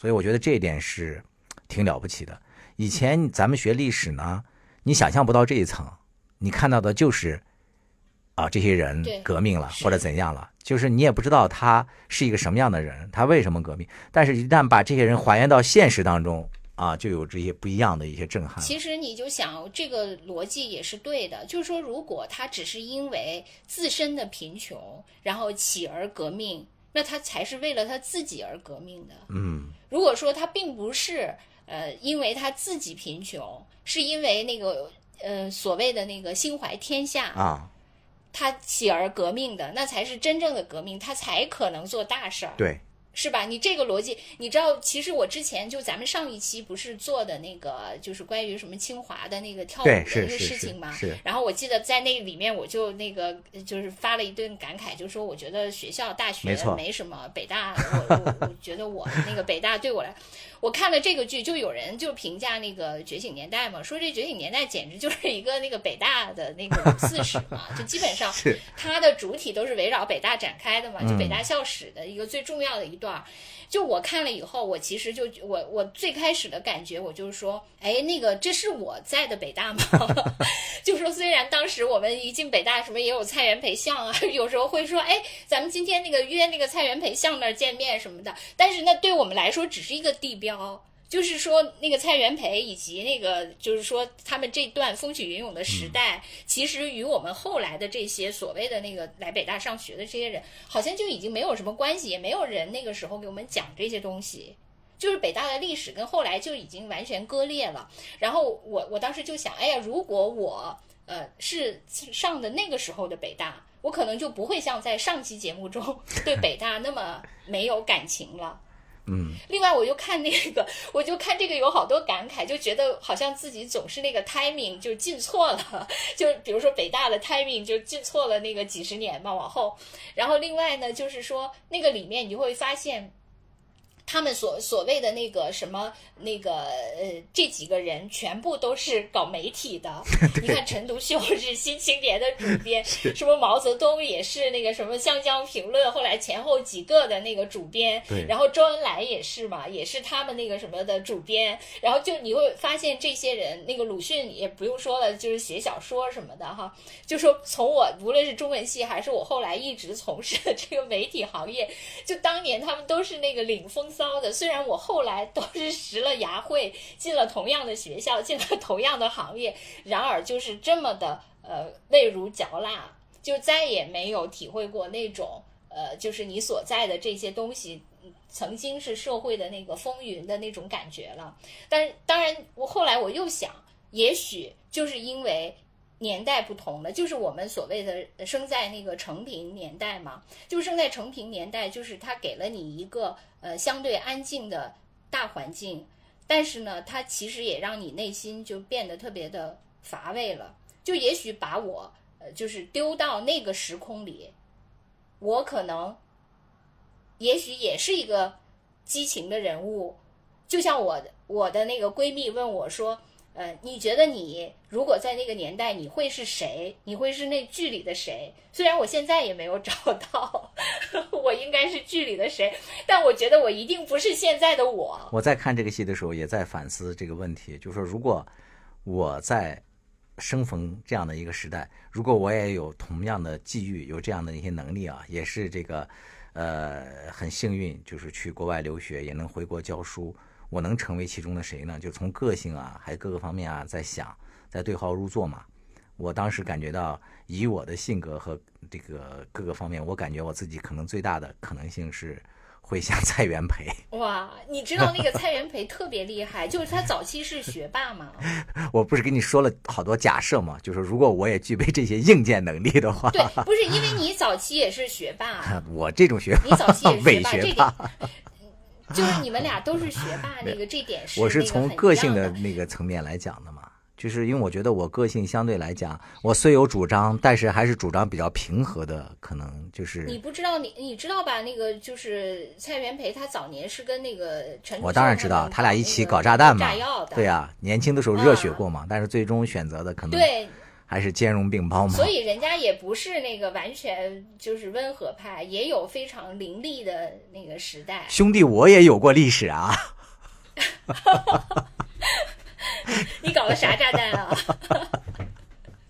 所以我觉得这一点是挺了不起的。以前咱们学历史呢，你想象不到这一层，你看到的就是啊，这些人革命了或者怎样了，就是你也不知道他是一个什么样的人，他为什么革命。但是，一旦把这些人还原到现实当中啊，就有这些不一样的一些震撼。其实你就想，这个逻辑也是对的，就是说，如果他只是因为自身的贫穷，然后起而革命。那他才是为了他自己而革命的。嗯，如果说他并不是呃，因为他自己贫穷，是因为那个呃所谓的那个心怀天下啊，他起而革命的，那才是真正的革命，他才可能做大事儿。对，是吧？你这个逻辑，你知道，其实我之前就咱们上一期不是做的那个，就是关于什么清华的那个跳舞的对那个事情嘛。是然后我记得在那里面，我就那个就是发了一顿感慨，就说我觉得学校大学没什么，北大我我我觉得我那个北大对我来，我看了这个剧，就有人就评价那个《觉醒年代》嘛，说这《觉醒年代》简直就是一个那个北大的那个五四史嘛，就基本上是它的主体都是围绕北大展开的嘛，就嗯北大校史的一个最重要的一段。就我看了以后，我其实就我我最开始的感觉，我就是说，哎，那个这是我在的北大吗？就说虽然当时我们一进北大，什么也有蔡元培像啊，有时候会说，哎，咱们今天那个约那个蔡元培像那儿见面什么的，但是那对我们来说只是一个地标。就是说，那个蔡元培以及那个，就是说他们这段风起云涌的时代，其实与我们后来的这些所谓的那个来北大上学的这些人，好像就已经没有什么关系，也没有人那个时候给我们讲这些东西。就是北大的历史跟后来就已经完全割裂了。然后我我当时就想，哎呀，如果我呃是上的那个时候的北大，我可能就不会像在上期节目中 对北大那么没有感情了。嗯，另外，我就看那个，我就看这个有好多感慨，就觉得好像自己总是那个 timing 就进错了，就比如说北大的 timing 就进错了那个几十年嘛，往后。然后另外呢，就是说那个里面你就会发现。他们所所谓的那个什么那个呃，这几个人全部都是搞媒体的。你看陈独秀是《新青年》的主编，什么毛泽东也是那个什么《湘江评论》，后来前后几个的那个主编。对然后周恩来也是嘛，也是他们那个什么的主编。然后就你会发现这些人，那个鲁迅也不用说了，就是写小说什么的哈。就说从我无论是中文系还是我后来一直从事的这个媒体行业，就当年他们都是那个领风骚的。虽然我后来都是拾了牙慧，进了同样的学校，进了同样的行业，然而就是这么的呃味如嚼蜡，就再也没有体会过那种呃，就是你所在的这些东西。曾经是社会的那个风云的那种感觉了，但当然，我后来我又想，也许就是因为年代不同了，就是我们所谓的生在那个成平年代嘛，就生在成平年代，就是他给了你一个呃相对安静的大环境，但是呢，它其实也让你内心就变得特别的乏味了。就也许把我呃就是丢到那个时空里，我可能也许也是一个激情的人物，就像我我的那个闺蜜问我说。呃，你觉得你如果在那个年代，你会是谁？你会是那剧里的谁？虽然我现在也没有找到，我应该是剧里的谁，但我觉得我一定不是现在的我。我在看这个戏的时候，也在反思这个问题，就是说，如果我在生逢这样的一个时代，如果我也有同样的际遇，有这样的一些能力啊，也是这个呃很幸运，就是去国外留学，也能回国教书。我能成为其中的谁呢？就从个性啊，还有各个方面啊，在想，在对号入座嘛。我当时感觉到，以我的性格和这个各个方面，我感觉我自己可能最大的可能性是会像蔡元培。哇，你知道那个蔡元培特别厉害，就是他早期是学霸嘛。我不是跟你说了好多假设嘛？就是如果我也具备这些硬件能力的话，对，不是因为你早期也是学霸，我这种学霸你早期也学霸，这学霸点。就是你们俩都是学霸，那个这点是我是从个性的的那个层面来讲的嘛，就是因为我觉得我个性相对来讲，我虽有主张，但是还是主张比较平和的，可能就是你不知道你你知道吧？那个就是蔡元培，他早年是跟那个陈我当然知道，他俩一起搞炸弹嘛炸药，的对呀、年轻的时候热血过嘛，但是最终选择的可能对，还是兼容并包嘛。所以人家也不是那个完全就是温和派，也有非常凌厉的那个时代。兄弟，我也有过历史啊。你搞的啥炸弹啊？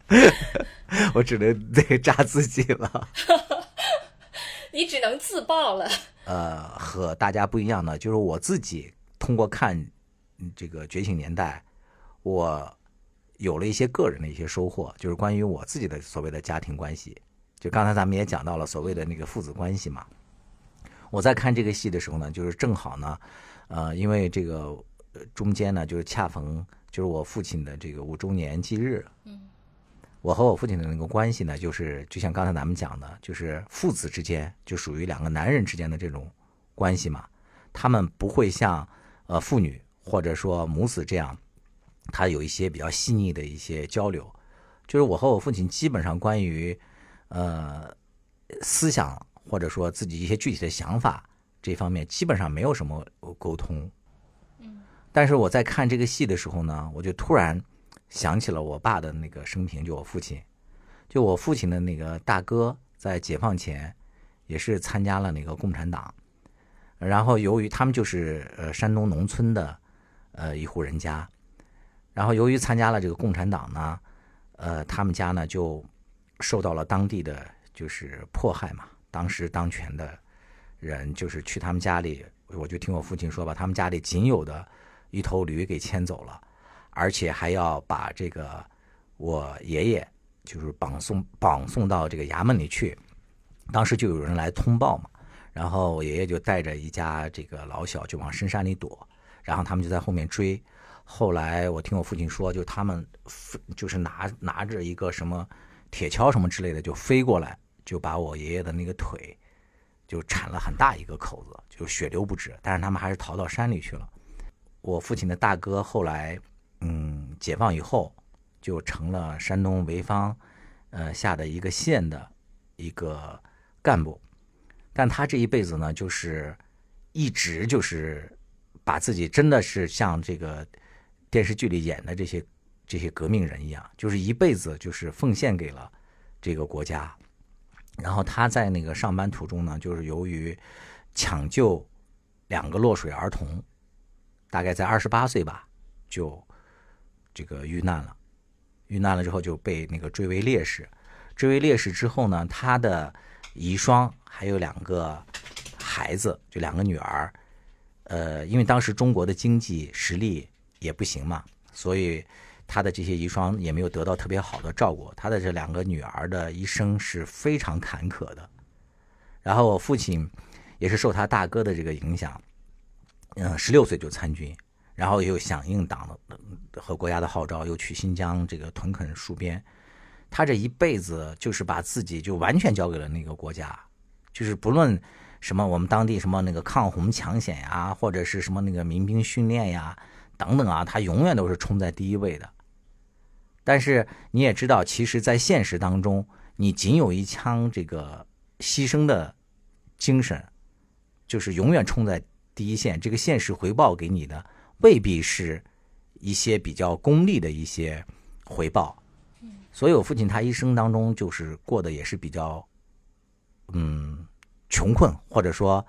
我只能那个炸自己了。你只能自爆了。呃，和大家不一样的就是我自己通过看嗯这个《觉醒年代》，我有了一些个人的一些收获，就是关于我自己的所谓的家庭关系。就刚才咱们也讲到了所谓的那个父子关系嘛。我在看这个戏的时候呢，就是正好呢，呃，因为这个呃中间呢，就是恰逢就是我父亲的这个五周年忌日。嗯。我和我父亲的那个关系呢，就是就像刚才咱们讲的，就是父子之间就属于两个男人之间的这种关系嘛，他们不会像呃父女或者说母子这样，他有一些比较细腻的一些交流。就是我和我父亲基本上关于呃思想或者说自己一些具体的想法这方面，基本上没有什么沟通。嗯，但是我在看这个戏的时候呢，我就突然想起了我爸的那个生平，就我父亲，就我父亲的那个大哥，在解放前也是参加了那个共产党，然后由于他们就是呃山东农村的呃一户人家，然后由于参加了这个共产党呢，呃他们家呢就受到了当地的就是迫害嘛，当时当权的人就是去他们家里，我就听我父亲说，把他们家里仅有的一头驴给牵走了，而且还要把这个我爷爷就是绑送绑送到这个衙门里去。当时就有人来通报嘛，然后我爷爷就带着一家这个老小就往深山里躲，然后他们就在后面追。后来我听我父亲说，就他们就是拿拿着一个什么铁锹什么之类的就飞过来，就把我爷爷的那个腿就铲了很大一个口子，就血流不止。但是他们还是逃到山里去了。我父亲的大哥后来，嗯，解放以后就成了山东潍坊，呃下的一个县的一个干部，但他这一辈子呢，就是一直就是把自己真的是像这个电视剧里演的这些这些革命人一样，就是一辈子就是奉献给了这个国家。然后他在那个上班途中呢，就是由于抢救两个落水儿童，大概在二十八岁吧，就这个遇难了。遇难了之后就被那个追为烈士。追为烈士之后呢，他的遗孀还有两个孩子，就两个女儿。呃，因为当时中国的经济实力也不行嘛，所以他的这些遗孀也没有得到特别好的照顾。他的这两个女儿的一生是非常坎坷的。然后我父亲也是受他大哥的这个影响，嗯，十六岁就参军，然后又响应党的和国家的号召，又去新疆这个屯垦戍边。他这一辈子就是把自己就完全交给了那个国家，就是不论什么我们当地什么那个抗洪抢险呀，或者是什么那个民兵训练呀等等啊，他永远都是冲在第一位的。但是你也知道，其实，在现实当中，你仅有一腔这个牺牲的精神，就是永远冲在第一线。这个现实回报给你的未必是一些比较功利的一些回报。所以，我父亲他一生当中就是过得也是比较，嗯，穷困，或者说，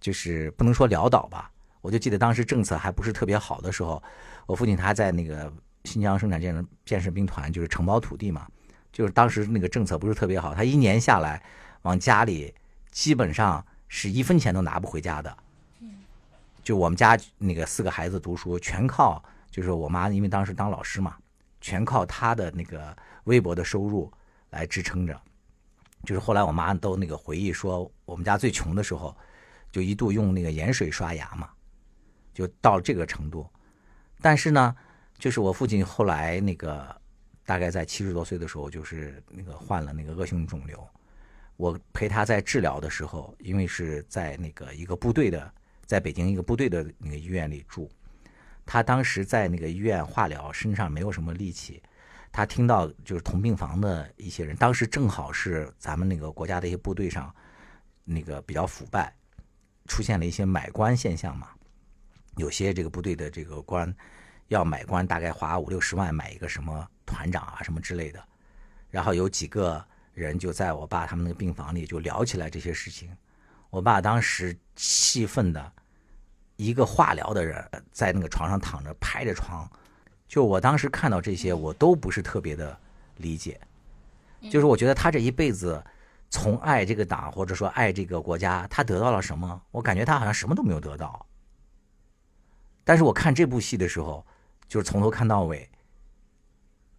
就是不能说潦倒吧。我就记得当时政策还不是特别好的时候，我父亲他在那个新疆生产建设建设兵团，就是承包土地嘛，就是当时那个政策不是特别好，他一年下来，往家里基本上是一分钱都拿不回家的。就我们家那个四个孩子读书，全靠就是我妈，因为当时当老师嘛。全靠她的那个微薄的收入来支撑着，就是后来我妈都那个回忆说，我们家最穷的时候，就一度用那个盐水刷牙嘛，就到这个程度。但是呢，就是我父亲后来那个大概在七十多岁的时候，就是那个患了那个恶性肿瘤。我陪他在治疗的时候，因为是在那个一个部队的，在北京一个部队的那个医院里住。他当时在那个医院化疗，身上没有什么力气。他听到就是同病房的一些人，当时正好是咱们那个国家的一些部队上，那个比较腐败，出现了一些买官现象嘛。有些这个部队的这个官要买官，大概花五六十万买一个什么团长啊什么之类的。然后有几个人就在我爸他们那个病房里就聊起来这些事情。我爸当时气愤的。一个化疗的人在那个床上躺着，拍着床，就我当时看到这些，我都不是特别的理解。就是我觉得他这一辈子，从爱这个党或者说爱这个国家，他得到了什么？我感觉他好像什么都没有得到。但是我看这部戏的时候，就是从头看到尾，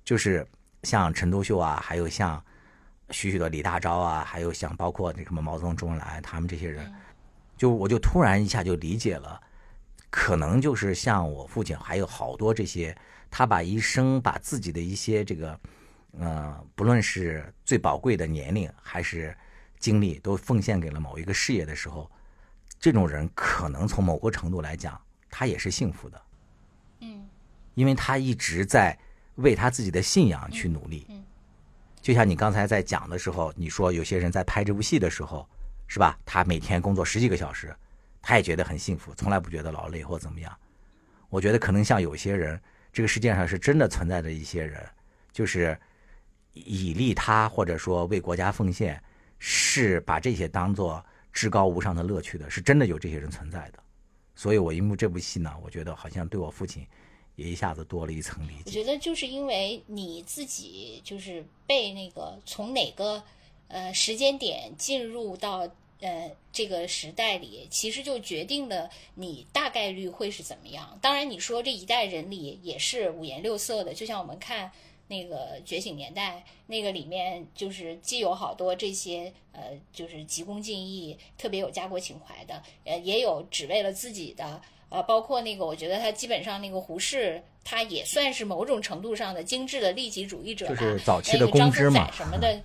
就是像陈独秀啊，还有像许许多李大钊啊，还有像包括那什么毛泽东、周恩来他们这些人，就我就突然一下就理解了。可能就是像我父亲，还有好多这些，他把一生把自己的一些这个，呃，不论是最宝贵的年龄还是精力，都奉献给了某一个事业的时候，这种人可能从某个程度来讲，他也是幸福的，嗯因为他一直在为他自己的信仰去努力。嗯就像你刚才在讲的时候，你说有些人在拍这部戏的时候，是吧？他每天工作十几个小时，他也觉得很幸福，从来不觉得劳累或怎么样。我觉得可能像有些人，这个世界上是真的存在着一些人，就是以利他或者说为国家奉献，是把这些当做至高无上的乐趣的，是真的有这些人存在的。所以我因为这部戏呢，我觉得好像对我父亲也一下子多了一层理解。我觉得就是因为你自己就是被那个从哪个呃时间点进入到呃这个时代里，其实就决定了你大概率会是怎么样。当然，你说这一代人里也是五颜六色的，就像我们看。那个《觉醒年代》那个里面就是既有好多这些呃，就是急功近利、特别有家国情怀的，呃，也有只为了自己的，呃，包括那个，我觉得他基本上那个胡适，他也算是某种程度上的精致的利己主义者吧。就是早期的那个张松公知嘛载什么的，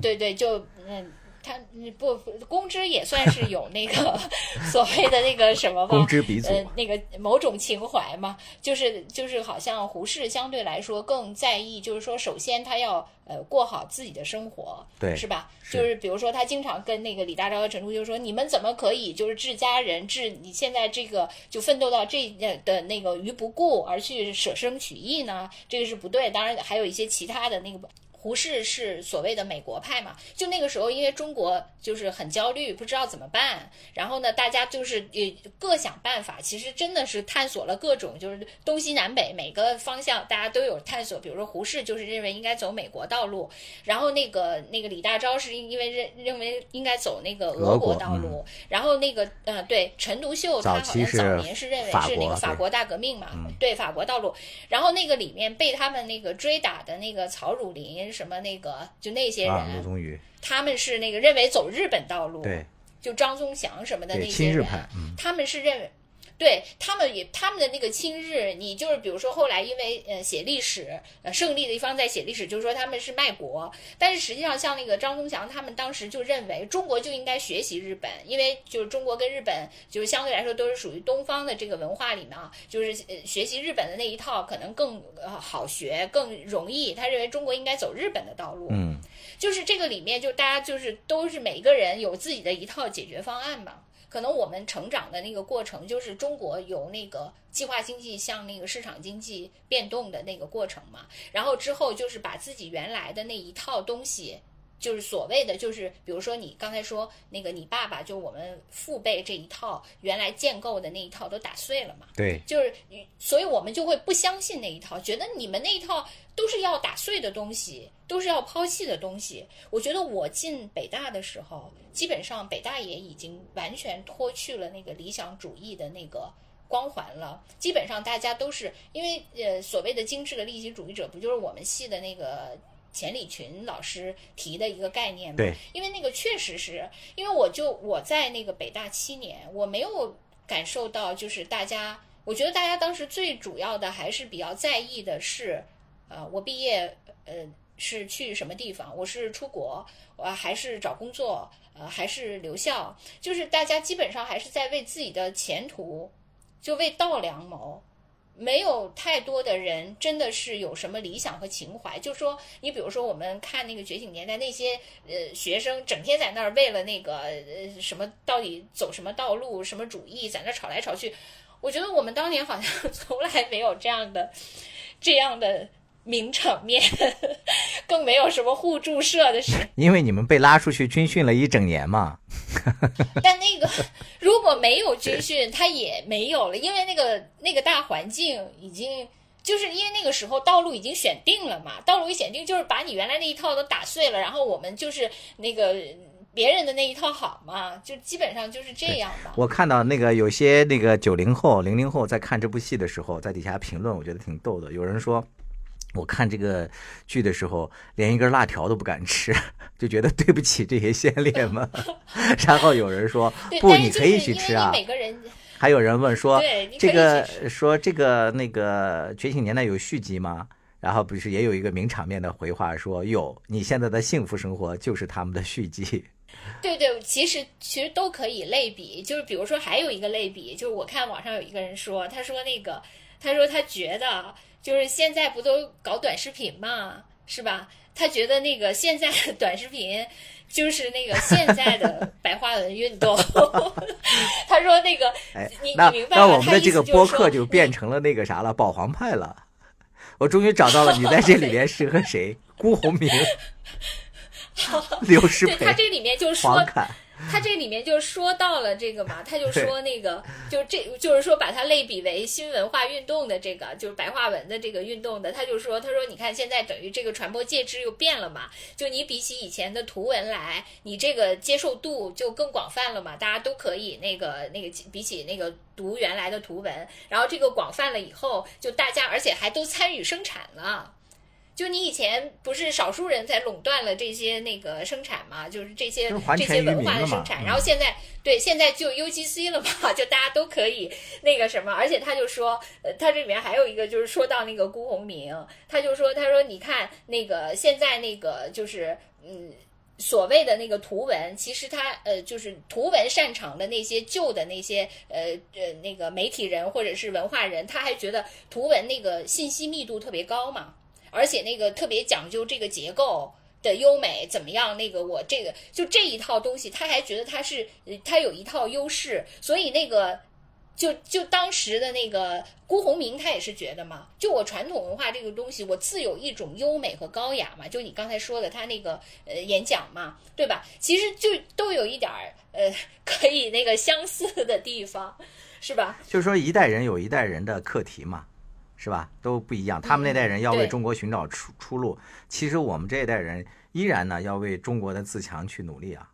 对对，就嗯。他嗯不公知也算是有那个 所谓的那个什么吧，公知鼻祖呃，那个某种情怀嘛，就是就是好像胡适相对来说更在意，就是说首先他要呃过好自己的生活，对是吧？是就是比如说他经常跟那个李大钊和陈独秀说，你们怎么可以就是治家人治你现在这个就奋斗到这呃的那个于不顾而去舍生取义呢？这个是不对。当然还有一些其他的那个。胡适是所谓的美国派嘛？就那个时候，因为中国就是很焦虑，不知道怎么办。然后呢，大家就是也各想办法，其实真的是探索了各种，就是东西南北每个方向，大家都有探索。比如说胡适就是认为应该走美国道路，然后那个那个李大钊是因为认认为应该走那个俄俄国道路，然后那个呃对陈独秀他好像早年是认为是那个法国大革命嘛，对法国道路。然后那个里面被他们那个追打的那个曹汝霖什么那个就那些啊，陆人，宗舆，他们是那个认为走日本道路，对就张宗祥什么的，那些人，亲日派，嗯，他们是认为。对他们也，他们的那个亲日，你就是比如说后来因为呃写历史，呃胜利的一方在写历史，就是说他们是卖国，但是实际上像那个张宗祥他们当时就认为中国就应该学习日本，因为就是中国跟日本就是相对来说都是属于东方的这个文化里面啊，就是呃学习日本的那一套可能更呃好学更容易，他认为中国应该走日本的道路，嗯，就是这个里面就大家就是都是每个人有自己的一套解决方案嘛。可能我们成长的那个过程，就是中国由那个计划经济向那个市场经济变动的那个过程嘛。然后之后就是把自己原来的那一套东西，就是所谓的就是，比如说你刚才说那个你爸爸，就我们父辈这一套原来建构的那一套都打碎了嘛。对，就是，所以我们就会不相信那一套，觉得你们那一套都是要打碎的东西，都是要抛弃的东西。我觉得我进北大的时候，基本上北大也已经完全脱去了那个理想主义的那个光环了。基本上大家都是因为呃所谓的精致的利己主义者，不就是我们系的那个钱理群老师提的一个概念吗？对，因为那个确实是因为我就我在那个北大七年，我没有感受到就是大家，我觉得大家当时最主要的还是比较在意的是，呃，我毕业呃是去什么地方，我是出国，我还是找工作，呃，还是留校，就是大家基本上还是在为自己的前途，就为道良谋。没有太多的人真的是有什么理想和情怀，就说你比如说我们看那个《觉醒年代》，那些呃学生整天在那儿为了那个呃什么到底走什么道路、什么主义，在那儿吵来吵去。我觉得我们当年好像从来没有这样的这样的名场面，更没有什么互助社的事。因为你们被拉出去军训了一整年嘛，但那个如果没有军训，他也没有了，因为那个那个大环境已经。就是因为那个时候道路已经选定了嘛，道路一选定就是把你原来那一套都打碎了，然后我们就是那个别人的那一套好嘛，就基本上就是这样吧。我看到那个有些那个九零后、零零后在看这部戏的时候，在底下评论，我觉得挺逗的。有人说，我看这个剧的时候，连一根辣条都不敢吃，就觉得对不起这些先烈们。然后有人说，不，你可以去吃啊。每个人还有人问说这个说这个那个《觉醒年代》有续集吗？然后不是也有一个名场面的回话说有，你现在的幸福生活就是他们的续集。对对，其实其实都可以类比，就是比如说还有一个类比，就是我看网上有一个人说，他说那个，他说他觉得就是现在不都搞短视频嘛，是吧？他觉得那个现在的短视频就是那个现在的白话文运动。他说那个，哎你，那你明白那吗？我们的这个播客就变成了那个啥了，保皇派了。我终于找到了你在这里面适合谁？辜鸿铭、刘诗培、对他这里面就说黄侃。他这里面就说到了这个嘛，他就说那个，就这就是说把它类比为新文化运动的这个，就是白话文的这个运动的，他就说，他说你看现在等于这个传播介质又变了嘛，就你比起以前的图文来，你这个接受度就更广泛了嘛，大家都可以那个那个比起那个读原来的图文，然后这个广泛了以后，就大家而且还都参与生产了。就你以前不是少数人才垄断了这些那个生产嘛，就是这些是这些文化的生产，嗯然后现在对现在就 UGC 了嘛，就大家都可以那个什么，而且他就说，呃，他这里面还有一个就是说到那个辜鸿铭，他就说，他说你看那个现在那个就是嗯。所谓的那个图文，其实他呃就是图文擅长的那些旧的那些呃呃那个媒体人或者是文化人，他还觉得图文那个信息密度特别高嘛，而且那个特别讲究这个结构的优美怎么样？那个我这个就这一套东西，他还觉得他是他有一套优势，所以那个就就当时的那个辜鸿铭他也是觉得嘛，就我传统文化这个东西，我自有一种优美和高雅嘛，就你刚才说的他那个呃演讲嘛，对吧？其实就都有一点儿呃可以那个相似的地方，是吧？就是说一代人有一代人的课题嘛，是吧？都不一样。他们那代人要为中国寻找出出路，其实我们这一代人依然呢要为中国的自强去努力啊。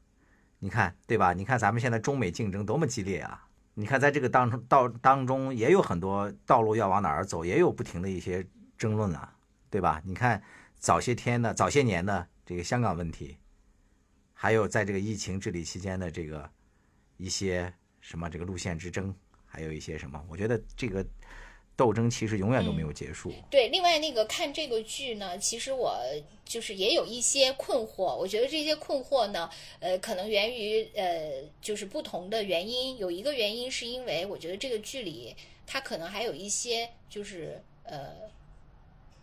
你看，对吧？你看咱们现在中美竞争多么激烈啊！你看在这个当中道当中也有很多道路要往哪儿走，也有不停的一些争论啊，对吧？你看早些天的早些年的这个香港问题，还有在这个疫情治理期间的这个一些什么这个路线之争，还有一些什么，我觉得这个斗争其实永远都没有结束。对，另外那个看这个剧呢，其实我就是也有一些困惑。我觉得这些困惑呢，呃，可能源于呃，就是不同的原因。有一个原因是因为我觉得这个剧里它可能还有一些就是呃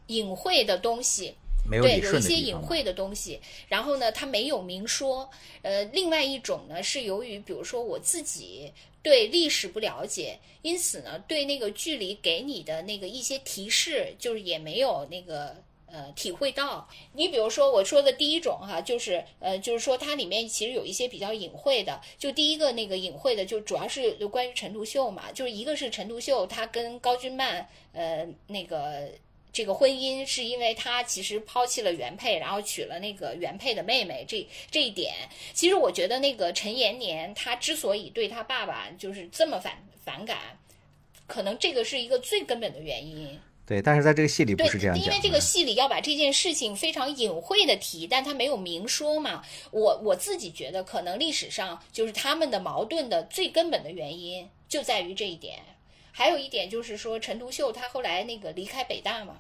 隐晦的东西。对，没有一些。隐晦的东西，然后呢，它没有明说。呃，另外一种呢，是由于比如说我自己对历史不了解，因此呢，对那个剧里给你的那个一些提示，就是也没有那个。呃，体会到你比如说我说的第一种哈，就是呃，就是说它里面其实有一些比较隐晦的。就第一个那个隐晦的，就主要是关于陈独秀嘛，就是一个是陈独秀他跟高君曼呃那个这个婚姻是因为他其实抛弃了原配，然后娶了那个原配的妹妹，这这一点，其实我觉得那个陈延年他之所以对他爸爸就是这么反反感，可能这个是一个最根本的原因。对，但是在这个戏里不是这样。因为这个戏里要把这件事情非常隐晦的提，但他没有明说嘛。我我自己觉得，可能历史上就是他们的矛盾的最根本的原因就在于这一点。还有一点就是说，陈独秀他后来那个离开北大嘛，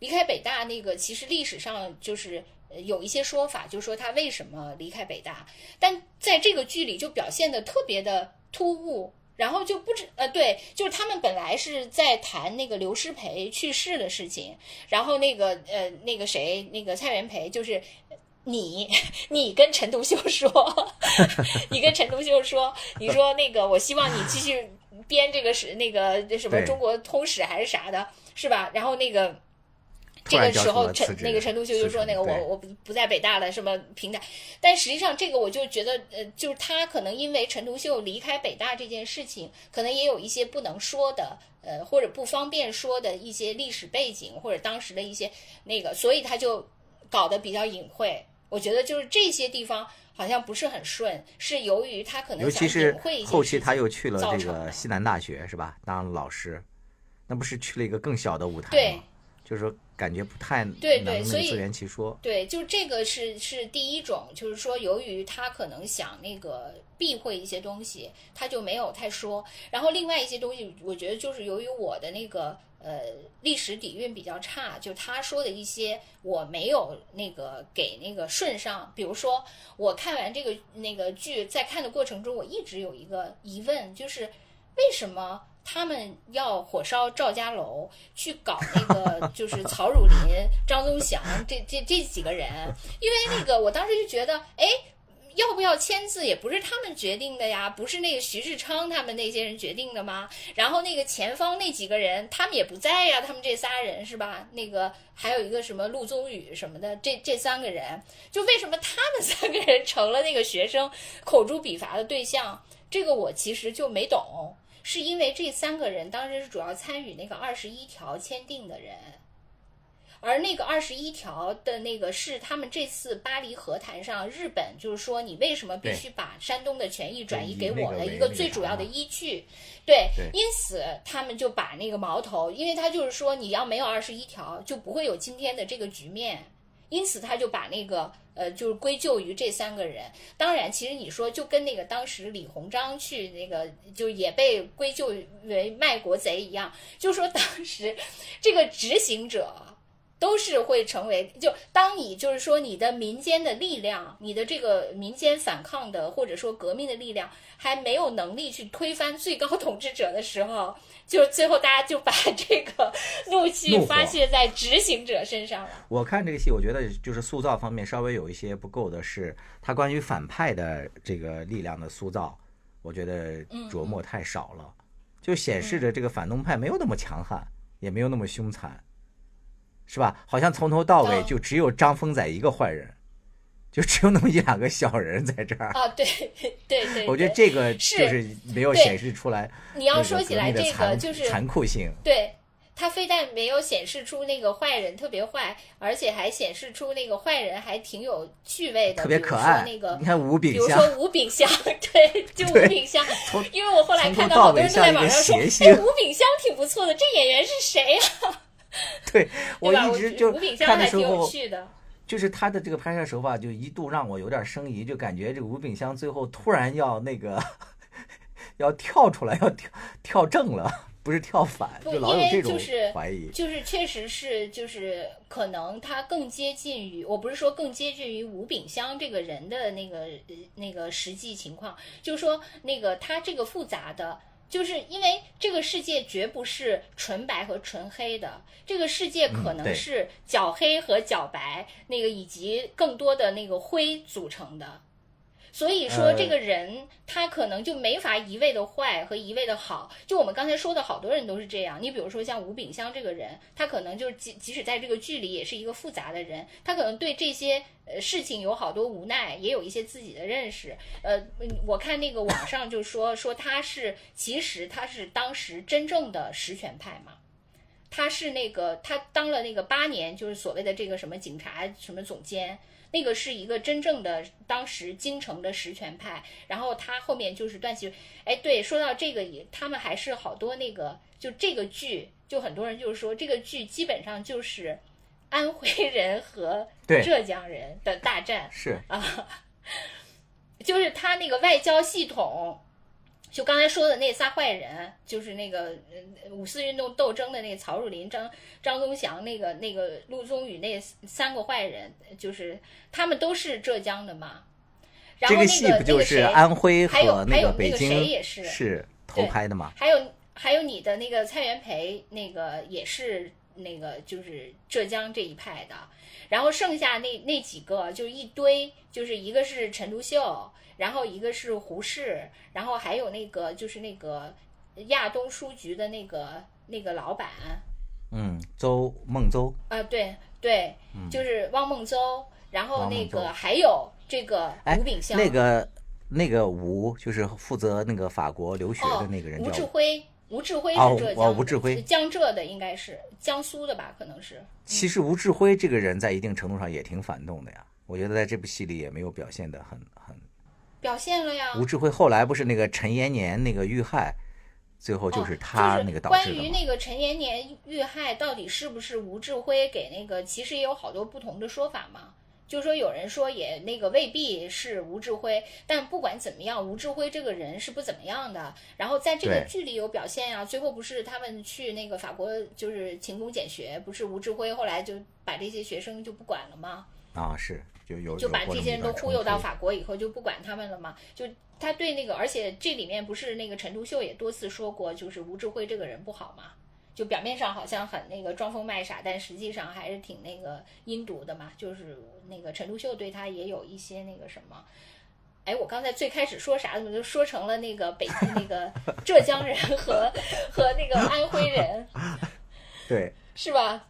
离开北大那个其实历史上就是呃有一些说法，就说他为什么离开北大，但在这个剧里就表现的特别的突兀。然后就不知呃，对，就是他们本来是在谈那个刘师培去世的事情，然后那个呃那个谁那个蔡元培就是你你跟陈独秀说，你跟陈独秀说，你说那个我希望你继续编这个史那个什么中国通史还是啥的，是吧？然后那个。这个时候，陈那个陈独秀就说：“那个我我不不在北大了，什么平台。”但实际上，这个我就觉得，呃，就是他可能因为陈独秀离开北大这件事情，可能也有一些不能说的，呃，或者不方便说的一些历史背景，或者当时的一些那个，所以他就搞得比较隐晦。我觉得就是这些地方好像不是很顺，是由于他可能想尤其是隐晦一些后期他又去了这个西南大学是吧？当老师，那不是去了一个更小的舞台对吗？就是说感觉不太对对所以自圆其说。对，就这个是是第一种，就是说，由于他可能想那个避讳一些东西，他就没有太说。然后另外一些东西，我觉得就是由于我的那个呃历史底蕴比较差，就他说的一些我没有那个给那个顺上。比如说，我看完这个那个剧，在看的过程中，我一直有一个疑问，就是为什么？他们要火烧赵家楼，去搞那个 就是曹汝霖、张宗祥这这这几个人，因为那个我当时就觉得，哎，要不要签字也不是他们决定的呀，不是那个徐世昌他们那些人决定的吗？然后那个前方那几个人他们也不在呀，他们这仨人是吧？那个还有一个什么陆宗宇什么的，这这三个人，就为什么他们三个人成了那个学生口诛笔伐的对象？这个我其实就没懂。是因为这三个人当时是主要参与那个二十一条签订的人，而那个二十一条的那个是他们这次巴黎和谈上，日本就是说你为什么必须把山东的权益转移给我的一个最主要的依据，对，因此他们就把那个矛头，因为他就是说你要没有二十一条，就不会有今天的这个局面，因此他就把那个。呃，就是归咎于这三个人。当然，其实你说就跟那个当时李鸿章去那个，就也被归咎为卖国贼一样。就说当时这个执行者都是会成为，就当你就是说你的民间的力量，你的这个民间反抗的或者说革命的力量还没有能力去推翻最高统治者的时候。就最后，大家就把这个怒气发泄在执行者身上了。我看这个戏，我觉得就是塑造方面稍微有一些不够的是，他关于反派的这个力量的塑造，我觉得琢磨太少了，就显示着这个反动派没有那么强悍，也没有那么凶残，是吧？好像从头到尾就只有张峰仔一个坏人。就只有那么一两个小人在这儿啊，对对对，我觉得这个就是没有显示出来。你要说起来这个就是残酷性，对他非但没有显示出那个坏人特别坏，而且还显示出那个坏人还挺有趣味的，特别可爱。那个你看吴炳香，比如说吴炳香，对，就吴炳香，因为我后来看到好多人都在网上说，哎，吴炳香挺不错的，这演员是谁呀？对我一直就吴炳香还挺有趣的。就是他的这个拍摄手法，就一度让我有点生疑，就感觉这个吴炳湘最后突然要那个 要跳出来，要跳跳正了，不是跳反，就老有这种怀疑。就是确实是，就是可能他更接近于，我不是说更接近于吴炳湘这个人的那个那个实际情况，就是说那个他这个复杂的。就是因为这个世界绝不是纯白和纯黑的，这个世界可能是角黑和角白，那个以及更多的那个灰组成的。所以说，这个人他可能就没法一味的坏和一味的好。就我们刚才说的好多人都是这样。你比如说像吴炳湘这个人，他可能就即即使在这个剧里也是一个复杂的人，他可能对这些呃事情有好多无奈，也有一些自己的认识。呃，我看那个网上就说说他是其实他是当时真正的实权派嘛，他是那个他当了那个八年，就是所谓的这个什么警察什么总监。那个是一个真正的当时京城的实权派，然后他后面就是段祺瑞哎，对，说到这个也，他们还是好多那个，就这个剧，就很多人就是说这个剧基本上就是安徽人和浙江人的大战，是啊，就是他那个外交系统。就刚才说的那仨坏人，就是那个五四运动斗争的那个曹汝霖、张张宗祥，那个那个陆宗宇那三个坏人，就是他们都是浙江的嘛。这个戏不就是安徽和那个北京也是是投拍的吗？还有还有你的那个蔡元培，那个也是那个就是浙江这一派的。然后剩下那那几个就一堆，就是一个是陈独秀。然后一个是胡适，然后还有那个就是那个亚东书局的那个那个老板，嗯，周孟邹啊，对对，就是汪孟邹。然后那个还有这个吴炳湘，那个那个吴就是负责那个法国留学的那个人，吴志辉，吴志辉是浙江，吴志辉江浙的应该是江苏的吧，可能是。其实吴志辉这个人在一定程度上也挺反动的呀，我觉得在这部戏里也没有表现的很很。表现了呀。吴志辉后来不是那个陈延年那个遇害，最后就是哦他那个导关致的关。于那个陈延年遇害到底是不是吴志辉给那个，其实也有好多不同的说法嘛。就是说，有人说也那个未必是吴志辉，但不管怎么样，吴志辉这个人是不怎么样的。然后在这个剧里有表现呀、最后不是他们去那个法国就是勤工俭学，不是吴志辉后来就把这些学生就不管了吗？啊，是就有就把这些人都忽悠到法国以后就不管他们了嘛。就他对那个，而且这里面不是那个陈独秀也多次说过，就是吴志辉这个人不好嘛。就表面上好像很那个装疯卖傻，但实际上还是挺那个阴毒的嘛。就是那个陈独秀对他也有一些那个什么。哎，我刚才最开始说啥，怎么就说成了那个北那个浙江人和 和那个安徽人？对是吧？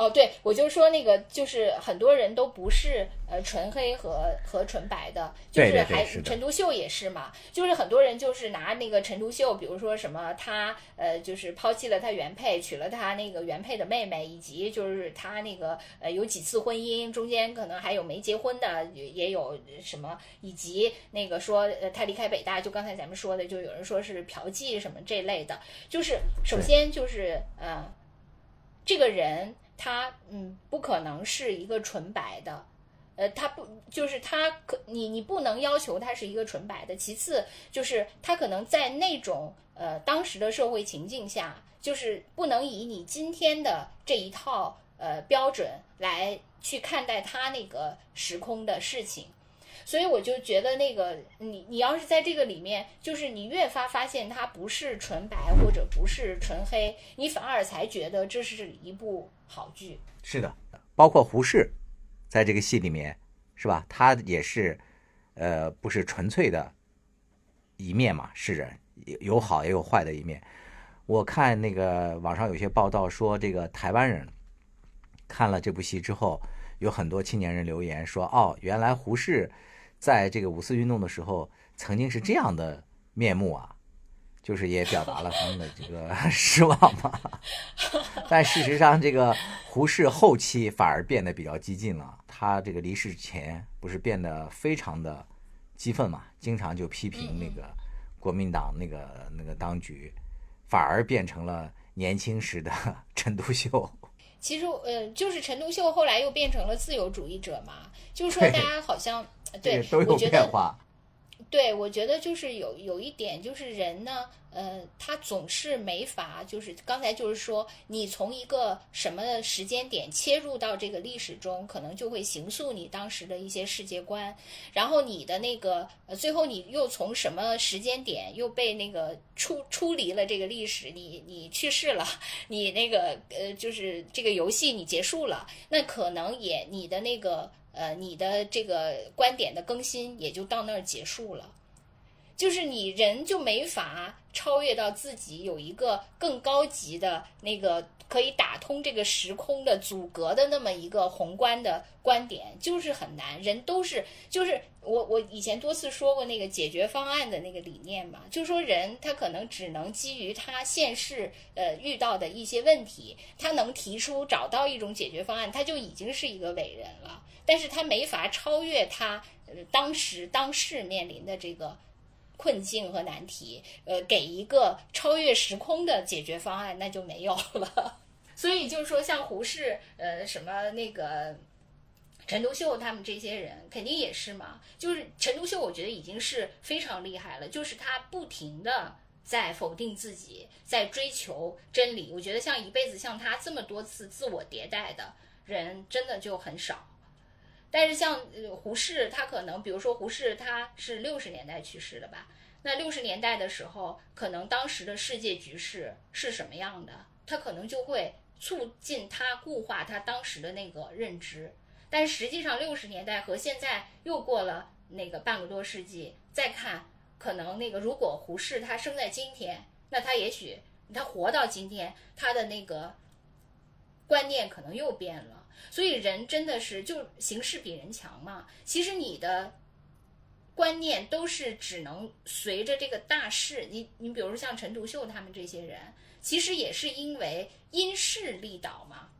哦，对，我就说那个，就是很多人都不是呃纯黑和和纯白的，就对对对还是陈独秀也是嘛，就是很多人就是拿那个陈独秀，比如说什么他呃就是抛弃了他原配，娶了他那个原配的妹妹，以及就是他那个呃有几次婚姻，中间可能还有没结婚的，也也有什么，以及那个说呃他离开北大，就刚才咱们说的，就有人说是嫖妓什么这类的，就是首先就是呃。这个人他嗯不可能是一个纯白的，呃，它不就是它可你你不能要求它是一个纯白的。其次就是它可能在那种呃当时的社会情境下，就是不能以你今天的这一套呃标准来去看待它那个时空的事情。所以我就觉得那个你你要是在这个里面，就是你越发发现它不是纯白或者不是纯黑，你反而才觉得这是一部好剧。是的，包括胡适，在这个戏里面是吧？他也是呃不是纯粹的一面嘛，是人有有好也有坏的一面。我看那个网上有些报道说，这个台湾人看了这部戏之后，有很多青年人留言说：“哦，原来胡适在这个五四运动的时候曾经是这样的面目啊！”就是也表达了他们的这个 失望嘛。但事实上，这个胡适后期反而变得比较激进了。他这个离世前不是变得非常的激愤嘛，经常就批评那个国民党那个那个当局，反而变成了年轻时的 陈独秀。其实，嗯，就是陈独秀后来又变成了自由主义者嘛，就是说大家好像对我觉得变化。对，我觉得就是有有一点，就是人呢，呃，他总是没法，就是刚才就是说，你从一个什么时间点切入到这个历史中，可能就会形塑你当时的一些世界观，然后你的那个，呃，最后你又从什么时间点又被那个出出离了这个历史，你你去世了，你那个呃，就是这个游戏你结束了，那可能也你的那个。呃，你的这个观点的更新也就到那儿结束了，就是你人就没法超越到自己有一个更高级的那个可以打通这个时空的阻隔的那么一个宏观的观点，就是很难。人都是，就是我我以前多次说过那个解决方案的那个理念嘛，就是说人他可能只能基于他现世呃遇到的一些问题，他能提出找到一种解决方案，他就已经是一个伟人了。但是他没法超越他呃当时当世面临的这个困境和难题，呃，给一个超越时空的解决方案，那就没有了。所以就是说，像胡适，呃，什么那个陈独秀他们这些人，肯定也是嘛。就是陈独秀，我觉得已经是非常厉害了，就是他不停的在否定自己，在追求真理。我觉得像一辈子像他这么多次自我迭代的人，真的就很少。但是像呃胡适，他可能比如说胡适他是六十年代去世的吧？那六十年代的时候，可能当时的世界局势是什么样的？他可能就会促进他固化他当时的那个认知。但实际上，六十年代和现在又过了那个半个多世纪，再看，可能那个如果胡适他生在今天，那他也许他活到今天，他的那个观念可能又变了。所以人真的是就形势比人强嘛。其实你的观念都是只能随着这个大势。你你比如说像陈独秀他们这些人，其实也是因为因势利导嘛。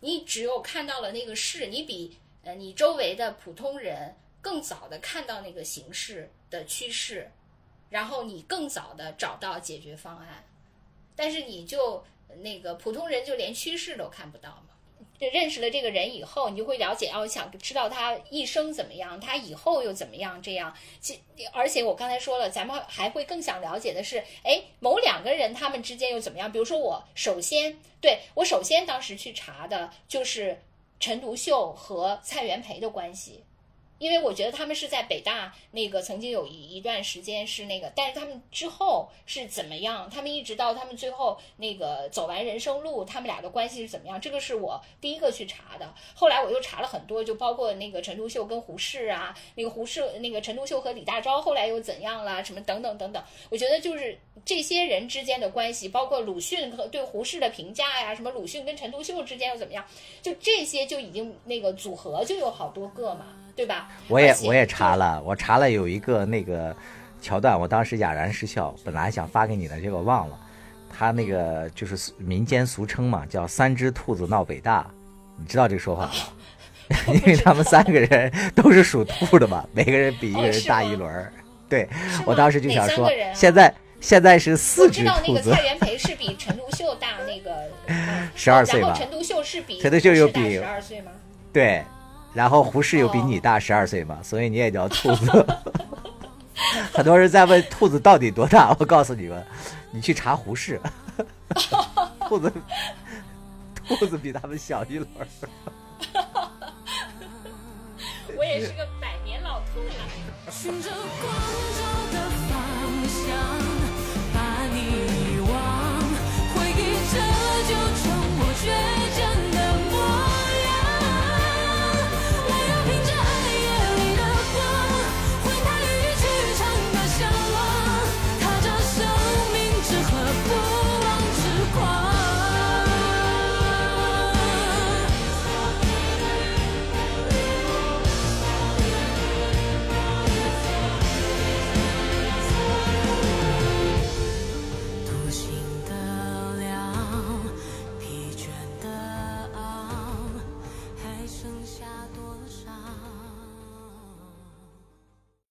你只有看到了那个势，你比呃你周围的普通人更早的看到那个形势的趋势，然后你更早的找到解决方案。但是你就那个普通人就连趋势都看不到嘛。就认识了这个人以后，你就会了解哦，想知道他一生怎么样，他以后又怎么样？这样，其而且我刚才说了，咱们还会更想了解的是，哎，某两个人他们之间又怎么样？比如说，我首先对我首先当时去查的就是陈独秀和蔡元培的关系。因为我觉得他们是在北大那个曾经有一一段时间是那个，但是他们之后是怎么样？他们一直到他们最后那个走完人生路，他们俩的关系是怎么样？这个是我第一个去查的。后来我又查了很多，就包括那个陈独秀跟胡适啊，那个胡适那个陈独秀和李大钊后来又怎样了？什么等等等等。我觉得就是这些人之间的关系，包括鲁迅和对胡适的评价呀，什么鲁迅跟陈独秀之间又怎么样？就这些就已经那个组合就有好多个嘛。对吧？我也我也查了，我查了有一个那个桥段，我当时哑然失笑，本来想发给你的，结果忘了。他那个就是民间俗称嘛，叫“三只兔子闹北大”，你知道这个说法吗？因为他们三个人都是属兔的嘛，每个人比一个人大一轮儿。对，我当时就想说，现在现在是四只兔子。蔡元培是比陈独秀大那个 十二岁吧？陈独秀是比陈独秀又比十二岁吗？对。然后胡适又比你大十二岁嘛所以你也叫兔子。很多人在问兔子到底多大我告诉你们你去查胡适。兔子兔子比他们小一轮 我也是个百年老兔了循着光照的方向把你遗忘回忆折就成我倔强。